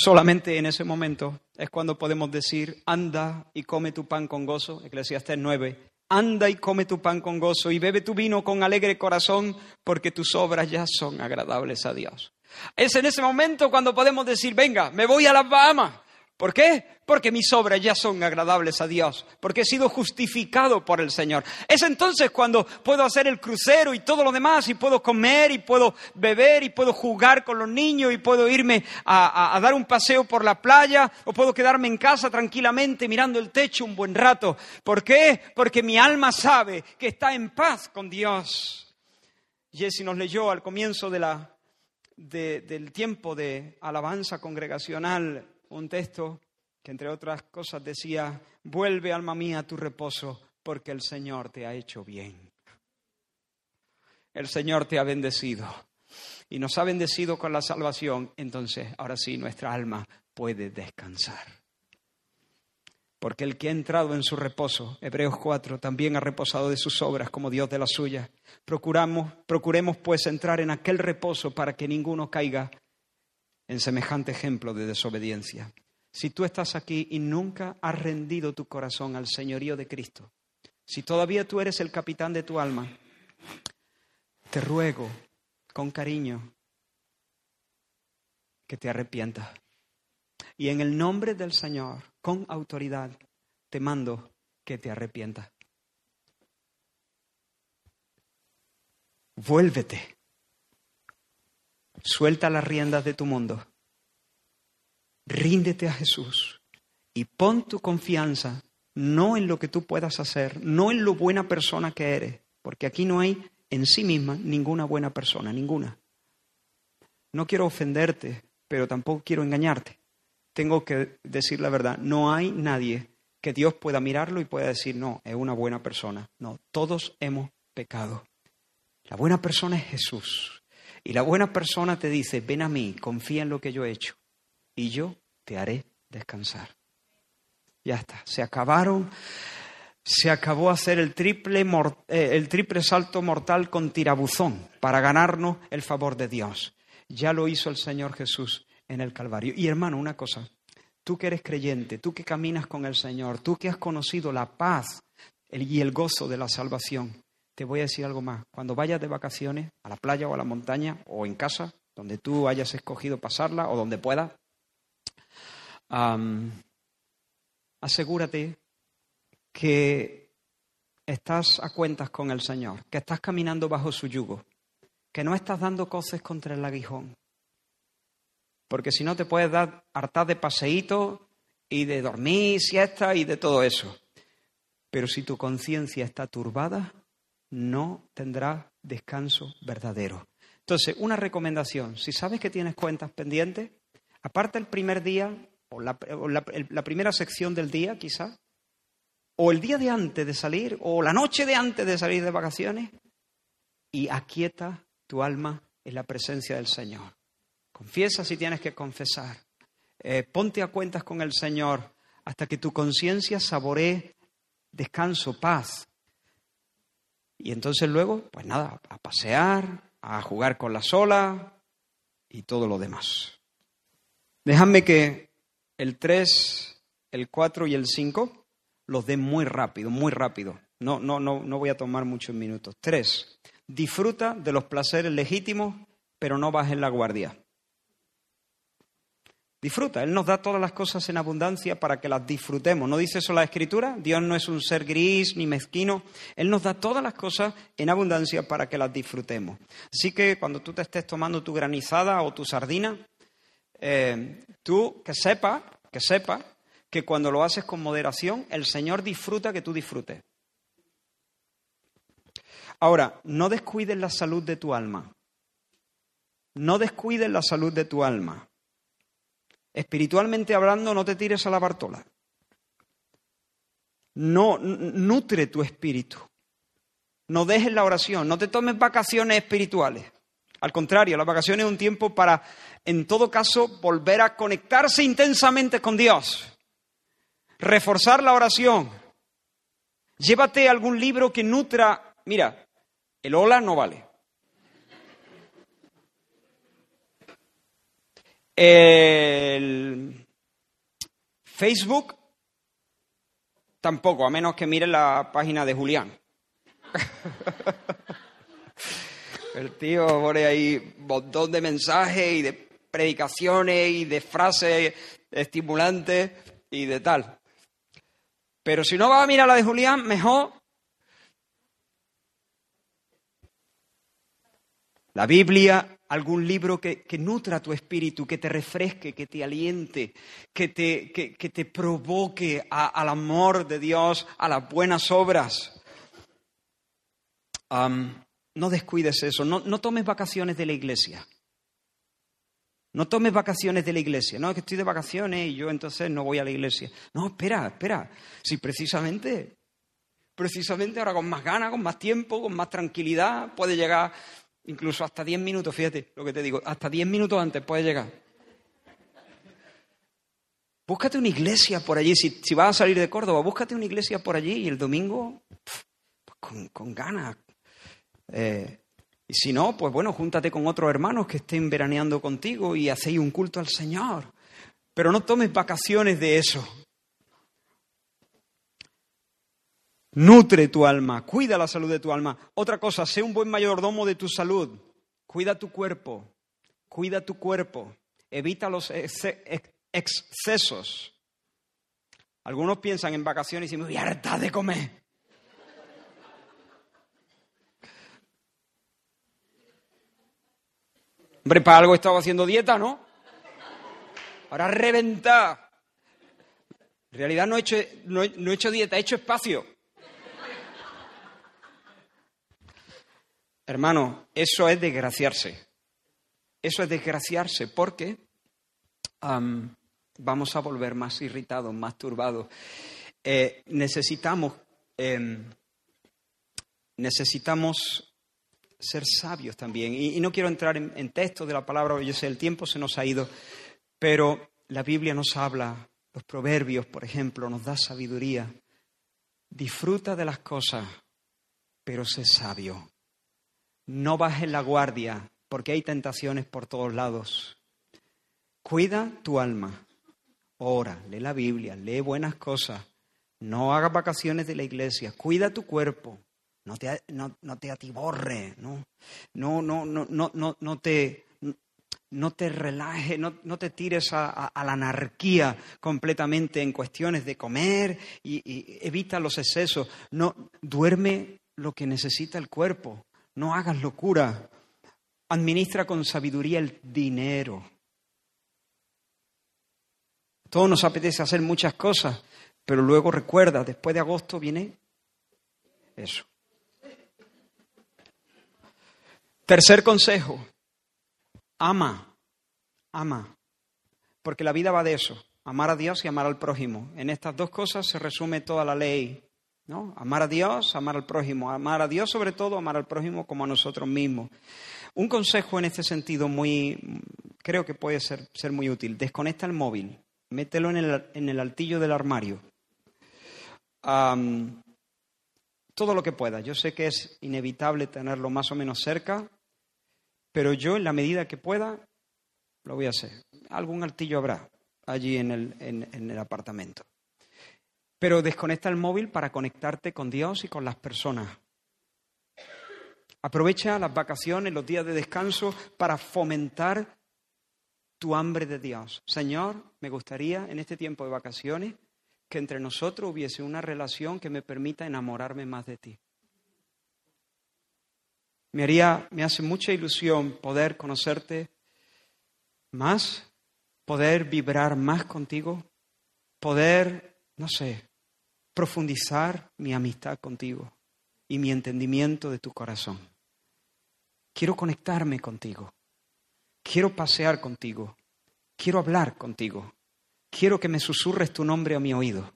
Solamente en ese momento es cuando podemos decir, anda y come tu pan con gozo, Eclesiastés 9, anda y come tu pan con gozo y bebe tu vino con alegre corazón, porque tus obras ya son agradables a Dios. Es en ese momento cuando podemos decir, venga, me voy a las Bahamas, ¿Por qué? Porque mis obras ya son agradables a Dios, porque he sido justificado por el Señor. Es entonces cuando puedo hacer el crucero y todo lo demás, y puedo comer, y puedo beber, y puedo jugar con los niños, y puedo irme a, dar un paseo por la playa, o puedo quedarme en casa tranquilamente mirando el techo un buen rato. ¿Por qué? Porque mi alma sabe que está en paz con Dios. Jesse nos leyó al comienzo del tiempo de alabanza congregacional un texto que entre otras cosas decía, vuelve alma mía a tu reposo porque el Señor te ha hecho bien. El Señor te ha bendecido y nos ha bendecido con la salvación, entonces ahora sí nuestra alma puede descansar. Porque el que ha entrado en su reposo, Hebreos 4, también ha reposado de sus obras como Dios de las suyas. Procuramos, procuremos pues entrar en aquel reposo para que ninguno caiga en semejante ejemplo de desobediencia. Si tú estás aquí y nunca has rendido tu corazón al señorío de Cristo, si todavía tú eres el capitán de tu alma, te ruego con cariño que te arrepientas. Y en el nombre del Señor, con autoridad, te mando que te arrepientas. Vuélvete. Suelta las riendas de tu mundo. Ríndete a Jesús y pon tu confianza no en lo que tú puedas hacer, no en lo buena persona que eres, porque aquí no hay en sí misma ninguna buena persona, ninguna. No quiero ofenderte, pero tampoco quiero engañarte. Tengo que decir la verdad, no hay nadie que Dios pueda mirarlo y pueda decir, no, es una buena persona. No, todos hemos pecado. La buena persona es Jesús. Y la buena persona te dice, ven a mí, confía en lo que yo he hecho, y yo te haré descansar. Ya está, se acabaron, se acabó hacer el triple, eh, el triple salto mortal con tirabuzón para ganarnos el favor de Dios. Ya lo hizo el Señor Jesús en el Calvario. Y hermano, una cosa, tú que eres creyente, tú que caminas con el Señor, tú que has conocido la paz y el gozo de la salvación, te voy a decir algo más. Cuando vayas de vacaciones a la playa o a la montaña o en casa, donde tú hayas escogido pasarla o donde puedas, asegúrate que estás a cuentas con el Señor, que estás caminando bajo su yugo, que no estás dando cosas contra el aguijón. Porque si no te puedes dar hartar de paseíto y de dormir, siesta y de todo eso. Pero si tu conciencia está turbada, no tendrás descanso verdadero. Entonces, una recomendación, si sabes que tienes cuentas pendientes, aparte el primer día, o la, primera sección del día quizá, o el día de antes de salir, o la noche de antes de salir de vacaciones, y aquieta tu alma en la presencia del Señor. Confiesa si tienes que confesar. Eh, ponte a cuentas con el Señor hasta que tu conciencia saboree descanso, paz. Y entonces luego, pues nada, a pasear, a jugar con la sola y todo lo demás. Déjame que el 3, el 4 y el 5 los dé muy rápido, muy rápido. No, no, no, no voy a tomar muchos minutos. 3. Disfruta de los placeres legítimos, pero no bajes la guardia. Disfruta, Él nos da todas las cosas en abundancia para que las disfrutemos. ¿No dice eso la Escritura? Dios no es un ser gris ni mezquino. Él nos da todas las cosas en abundancia para que las disfrutemos. Así que cuando tú te estés tomando tu granizada o tu sardina, eh, tú que sepa, que sepa que cuando lo haces con moderación, el Señor disfruta que tú disfrutes. Ahora, no descuides la salud de tu alma. No descuides la salud de tu alma. Espiritualmente hablando, no te tires a la Bartola. No nutre tu espíritu. No dejes la oración, no te tomes vacaciones espirituales. Al contrario, la vacación es un tiempo para, en todo caso, volver a conectarse intensamente con Dios, reforzar la oración. Llévate algún libro que nutra. Mira, el hola no vale. El Facebook tampoco, a menos que mire la página de Julián. El tío pone ahí un montón de mensajes y de predicaciones y de frases estimulantes y de tal. Pero si no vas a mirar la de Julián, mejor la Biblia, algún libro que, nutra tu espíritu, que te refresque, que te aliente, que te, que, te provoque al amor de Dios, a las buenas obras. No descuides eso, no, no tomes vacaciones de la iglesia. No tomes vacaciones de la iglesia. No, es que estoy de vacaciones y yo entonces no voy a la iglesia. No, espera, espera. Si precisamente, precisamente ahora con más ganas, con más tiempo, con más tranquilidad, puede llegar incluso hasta 10 minutos, fíjate lo que te digo, hasta 10 minutos antes puede llegar. Búscate una iglesia por allí. Si, vas a salir de Córdoba, búscate una iglesia por allí y el domingo pues con, ganas. Eh, y si no, pues bueno, júntate con otros hermanos que estén veraneando contigo y hacéis un culto al Señor. Pero no tomes vacaciones de eso. Nutre tu alma, cuida la salud de tu alma. Otra cosa, sé un buen mayordomo de tu salud. Cuida tu cuerpo, cuida tu cuerpo. Evita los excesos. Algunos piensan en vacaciones y me voy a hartar de comer. Hombre, para algo he estado haciendo dieta, ¿no? Ahora reventar. En realidad no he hecho, no he hecho dieta, he hecho espacio. Hermano, eso es desgraciarse. Eso es desgraciarse porque vamos a volver más irritados, más turbados. Eh, necesitamos, em, necesitamos ser sabios también. Y, no quiero entrar en, en textos de la palabra, yo sé, el tiempo se nos ha ido, pero la Biblia nos habla, los proverbios, por ejemplo, nos da sabiduría. Disfruta de las cosas, pero sé sabio. No bajes la guardia, porque hay tentaciones por todos lados. Cuida tu alma. Ora, lee la Biblia, lee buenas cosas. No hagas vacaciones de la iglesia. Cuida tu cuerpo. No te, atiborre, ¿no? No, no, no, no, no, no te, no te relajes, no, no te tires a, la anarquía completamente en cuestiones de comer y, y, evita los excesos. No, duerme lo que necesita el cuerpo. No hagas locura. Administra con sabiduría el dinero. Todos nos apetece hacer muchas cosas, pero luego recuerda, después de agosto viene eso. Tercer consejo, ama, ama, porque la vida va de eso, amar a Dios y amar al prójimo. En estas dos cosas se resume toda la ley, ¿no? Amar a Dios, amar al prójimo, amar a Dios sobre todo, amar al prójimo como a nosotros mismos. Un consejo en este sentido muy, creo que puede ser, ser muy útil, desconecta el móvil mételo en el, en el altillo del armario. todo lo que pueda. Yo sé que es inevitable tenerlo más o menos cerca, pero yo en la medida que pueda lo voy a hacer. Algún altillo habrá allí en el, en el apartamento. Pero desconecta el móvil para conectarte con Dios y con las personas. Aprovecha las vacaciones, los días de descanso para fomentar tu hambre de Dios. Señor, me gustaría en este tiempo de vacaciones que entre nosotros hubiese una relación que me permita enamorarme más de ti. Me haría, me hace mucha ilusión poder conocerte más, poder vibrar más contigo, poder, no sé, profundizar mi amistad contigo y mi entendimiento de tu corazón. Quiero conectarme contigo. Quiero pasear contigo. Quiero hablar contigo. Quiero que me susurres tu nombre a mi oído.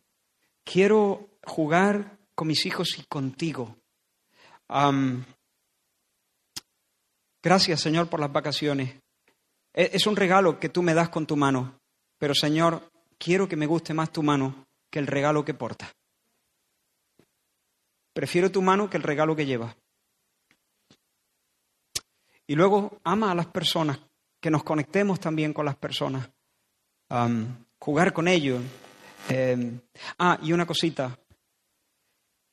Quiero jugar con mis hijos y contigo. gracias, Señor, por las vacaciones. E, es un regalo que tú me das con tu mano. Pero, Señor, quiero que me guste más tu mano que el regalo que porta. Prefiero tu mano que el regalo que lleva. Y luego ama a las personas que nos conectemos también con las personas, jugar con ellos. Em, ah, y una cosita,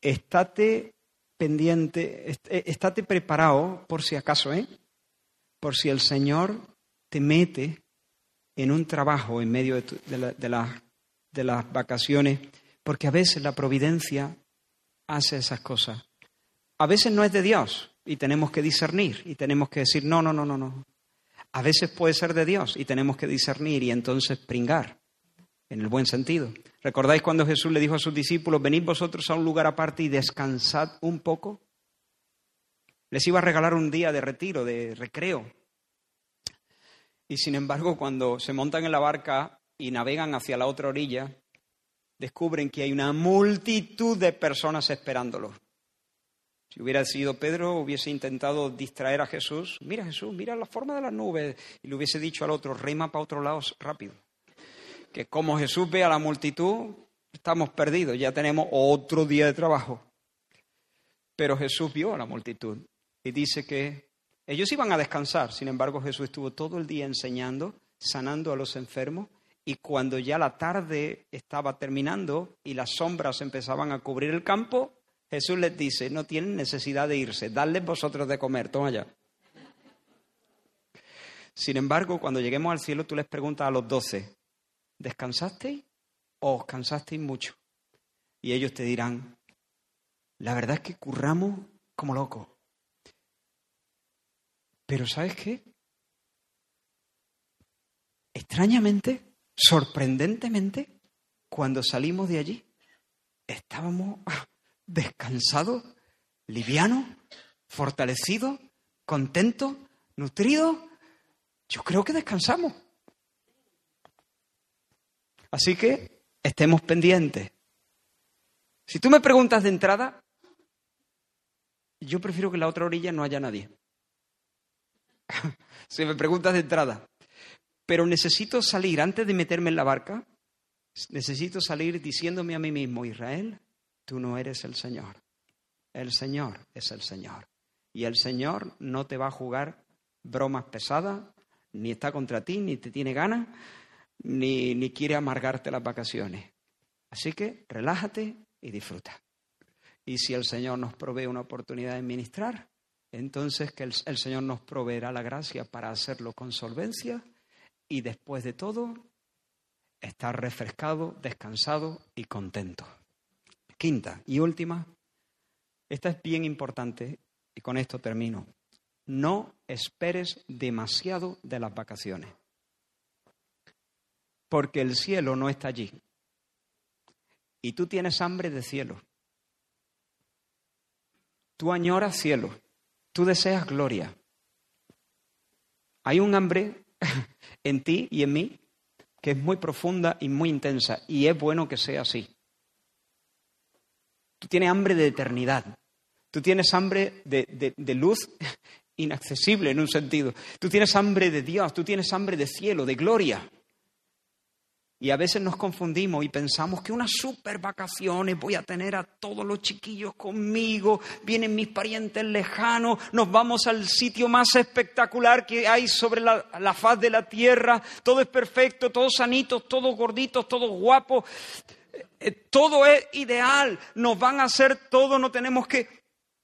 estate pendiente, eh, estate preparado por si acaso, ¿eh? Por si el Señor te mete en un trabajo en medio de, de las vacaciones, porque a veces la providencia hace esas cosas. A veces no es de Dios y tenemos que discernir y tenemos que decir, no, no, no, no, no, a veces puede ser de Dios y tenemos que discernir y entonces pringar, en el buen sentido. ¿Recordáis cuando Jesús le dijo a sus discípulos, venid vosotros a un lugar aparte y descansad un poco? Les iba a regalar un día de retiro, de recreo. Y sin embargo, cuando se montan en la barca y navegan hacia la otra orilla, descubren que hay una multitud de personas esperándolos. Si hubiera sido Pedro, hubiese intentado distraer a Jesús. Mira Jesús, mira la forma de las nubes. Y le hubiese dicho al otro, rema para otro lado rápido. que como Jesús ve a la multitud, estamos perdidos, ya tenemos otro día de trabajo. Pero Jesús vio a la multitud y dice que ellos iban a descansar, sin embargo Jesús estuvo todo el día enseñando, sanando a los enfermos y cuando ya la tarde estaba terminando y las sombras empezaban a cubrir el campo, Jesús les dice, no tienen necesidad de irse, dadles vosotros de comer, toma ya. Sin embargo, cuando lleguemos al cielo, tú les preguntas a los doce, ¿descansasteis o os cansasteis mucho? Y ellos te dirán, la verdad es que curramos como locos. Pero ¿sabes qué? Extrañamente, sorprendentemente, cuando salimos de allí, estábamos descansados, livianos, fortalecidos, contentos, nutridos. Yo creo que descansamos. Así que estemos pendientes. Si tú me preguntas de entrada, yo prefiero que en la otra orilla no haya nadie. si me preguntas de entrada. Pero necesito salir, antes de meterme en la barca, necesito salir diciéndome a mí mismo, Israel, tú no eres el Señor. El Señor es el Señor. Y el Señor no te va a jugar bromas pesadas, ni está contra ti, ni te tiene ganas, ni, ni quiere amargarte las vacaciones. Así que relájate y disfruta. Y si el Señor nos provee una oportunidad de ministrar, entonces que el, el Señor nos proveerá la gracia para hacerlo con solvencia y después de todo estar refrescado, descansado y contento. Quinta y última, esta es bien importante y con esto termino. No esperes demasiado de las vacaciones, porque el cielo no está allí. Y tú tienes hambre de cielo. Tú añoras cielo, tú deseas gloria. Hay un hambre en ti y en mí que es muy profunda y muy intensa, y es bueno que sea así. Tú tienes hambre de eternidad, tú tienes hambre de, de luz inaccesible en un sentido, tú tienes hambre de Dios, tú tienes hambre de cielo, de gloria. Y a veces nos confundimos y pensamos que unas super vacaciones voy a tener a todos los chiquillos conmigo, vienen mis parientes lejanos, nos vamos al sitio más espectacular que hay sobre la, la faz de la tierra, todo es perfecto, todos sanitos, todos gorditos, todos guapos, eh, todo es ideal, nos van a hacer todo, no tenemos que...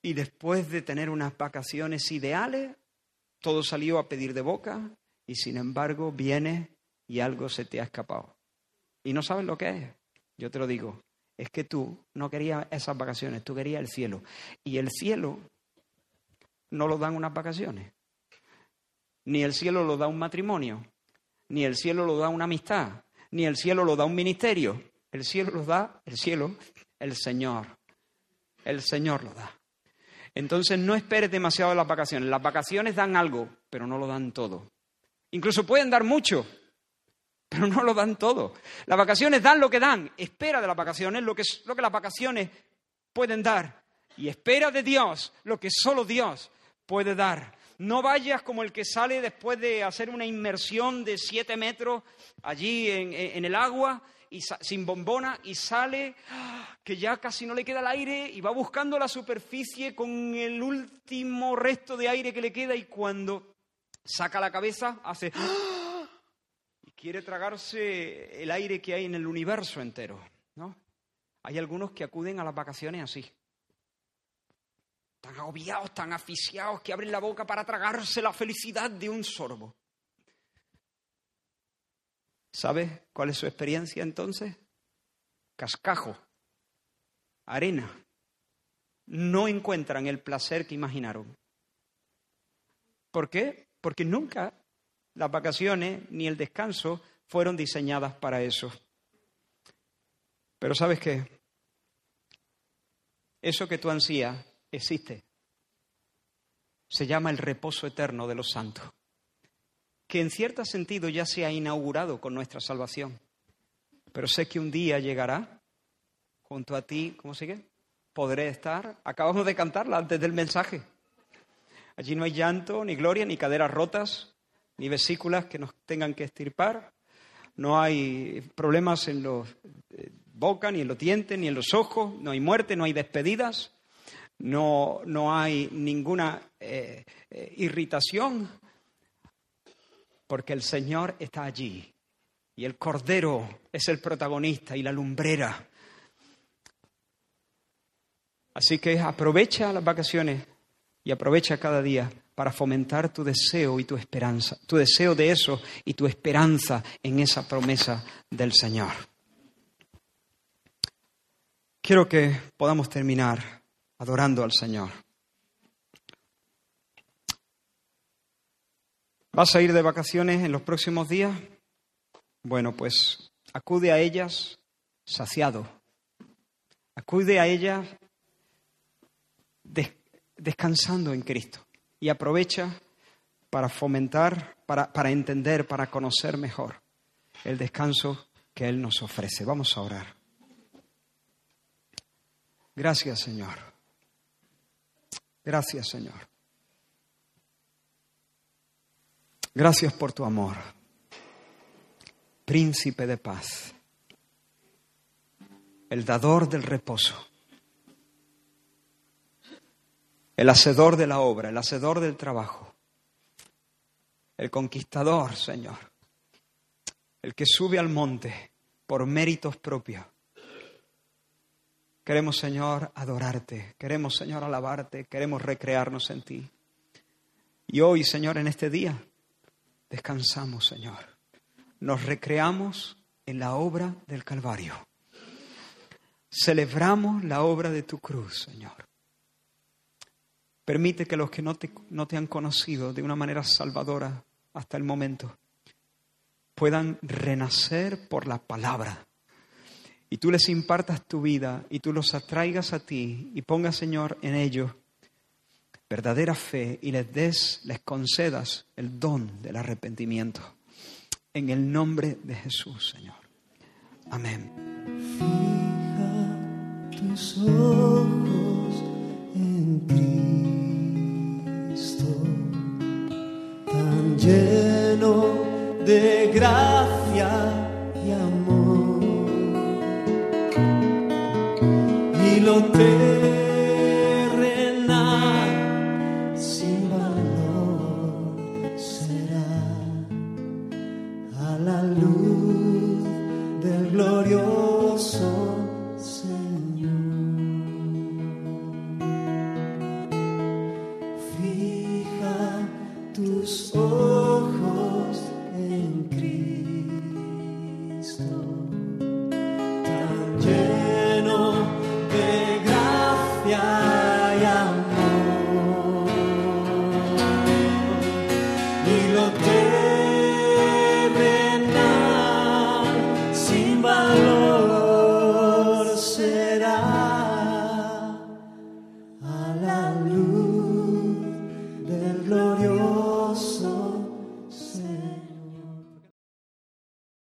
Y después de tener unas vacaciones ideales, todo salió a pedir de boca y sin embargo viene y algo se te ha escapado y no sabes lo que es. Yo te lo digo, es que tú no querías esas vacaciones, tú querías el cielo. Y el cielo no lo dan unas vacaciones. Ni el cielo lo da un matrimonio, ni el cielo lo da una amistad, ni el cielo lo da un ministerio. El cielo lo da, el cielo, el Señor. El Señor lo da. Entonces no esperes demasiado de las vacaciones. Las vacaciones dan algo, pero no lo dan todo. Incluso pueden dar mucho, pero no lo dan todo. Las vacaciones dan lo que dan. Espera de las vacaciones lo que, lo que las vacaciones pueden dar. Y espera de Dios lo que solo Dios puede dar. No vayas como el que sale después de hacer una inmersión de siete metros allí en, el agua y sin bombona y sale que ya casi no le queda el aire y va buscando la superficie con el último resto de aire que le queda y cuando saca la cabeza hace quiere tragarse el aire que hay en el universo entero, ¿no? Hay algunos que acuden a las vacaciones así. Tan agobiados, tan asfixiados, que abren la boca para tragarse la felicidad de un sorbo. ¿Sabes cuál es su experiencia entonces? Cascajo, arena. No encuentran el placer que imaginaron. ¿Por qué? Porque nunca las vacaciones ni el descanso fueron diseñadas para eso. Pero sabes qué? Eso que tú ansías existe. Se llama el reposo eterno de los santos, que en cierto sentido ya se ha inaugurado con nuestra salvación. Pero sé que un día llegará junto a ti, ¿cómo sigue? Podré estar. Acabamos de cantarla antes del mensaje. Allí no hay llanto, ni gloria, ni caderas rotas, ni vesículas que nos tengan que estirpar. no hay problemas en los eh, boca, ni en los dientes, ni en los ojos, no hay muerte, no hay despedidas, no, no hay ninguna eh, eh, irritación, porque el Señor está allí y el Cordero es el protagonista y la lumbrera. Así que aprovecha las vacaciones y aprovecha cada día para fomentar tu deseo y tu esperanza, tu deseo de eso y tu esperanza en esa promesa del Señor. Quiero que podamos terminar adorando al Señor. ¿Vas a ir de vacaciones en los próximos días? Bueno, pues acude a ellas saciado. Acude a ellas descansando en Cristo y aprovecha para fomentar, para, para entender, para conocer mejor el descanso que Él nos ofrece. Vamos a orar. Gracias, Señor. Gracias, Señor. Gracias por tu amor, príncipe de paz, el dador del reposo, el hacedor de la obra, el hacedor del trabajo, el conquistador, Señor, el que sube al monte por méritos propios. Queremos, Señor, adorarte, queremos, Señor, alabarte, queremos recrearnos en ti. Y hoy, Señor, en este día, descansamos, Señor. Nos recreamos en la obra del Calvario. Celebramos la obra de tu cruz, Señor. Permite que los que no te, no te han conocido de una manera salvadora hasta el momento puedan renacer por la palabra. Y tú les impartas tu vida y tú los atraigas a ti y pongas, Señor, en ellos verdadera fe y les des, les concedas el don del arrepentimiento. En el nombre de Jesús, Señor. Amén. Fija tus ojos de gracia y amor. Y lo terrenal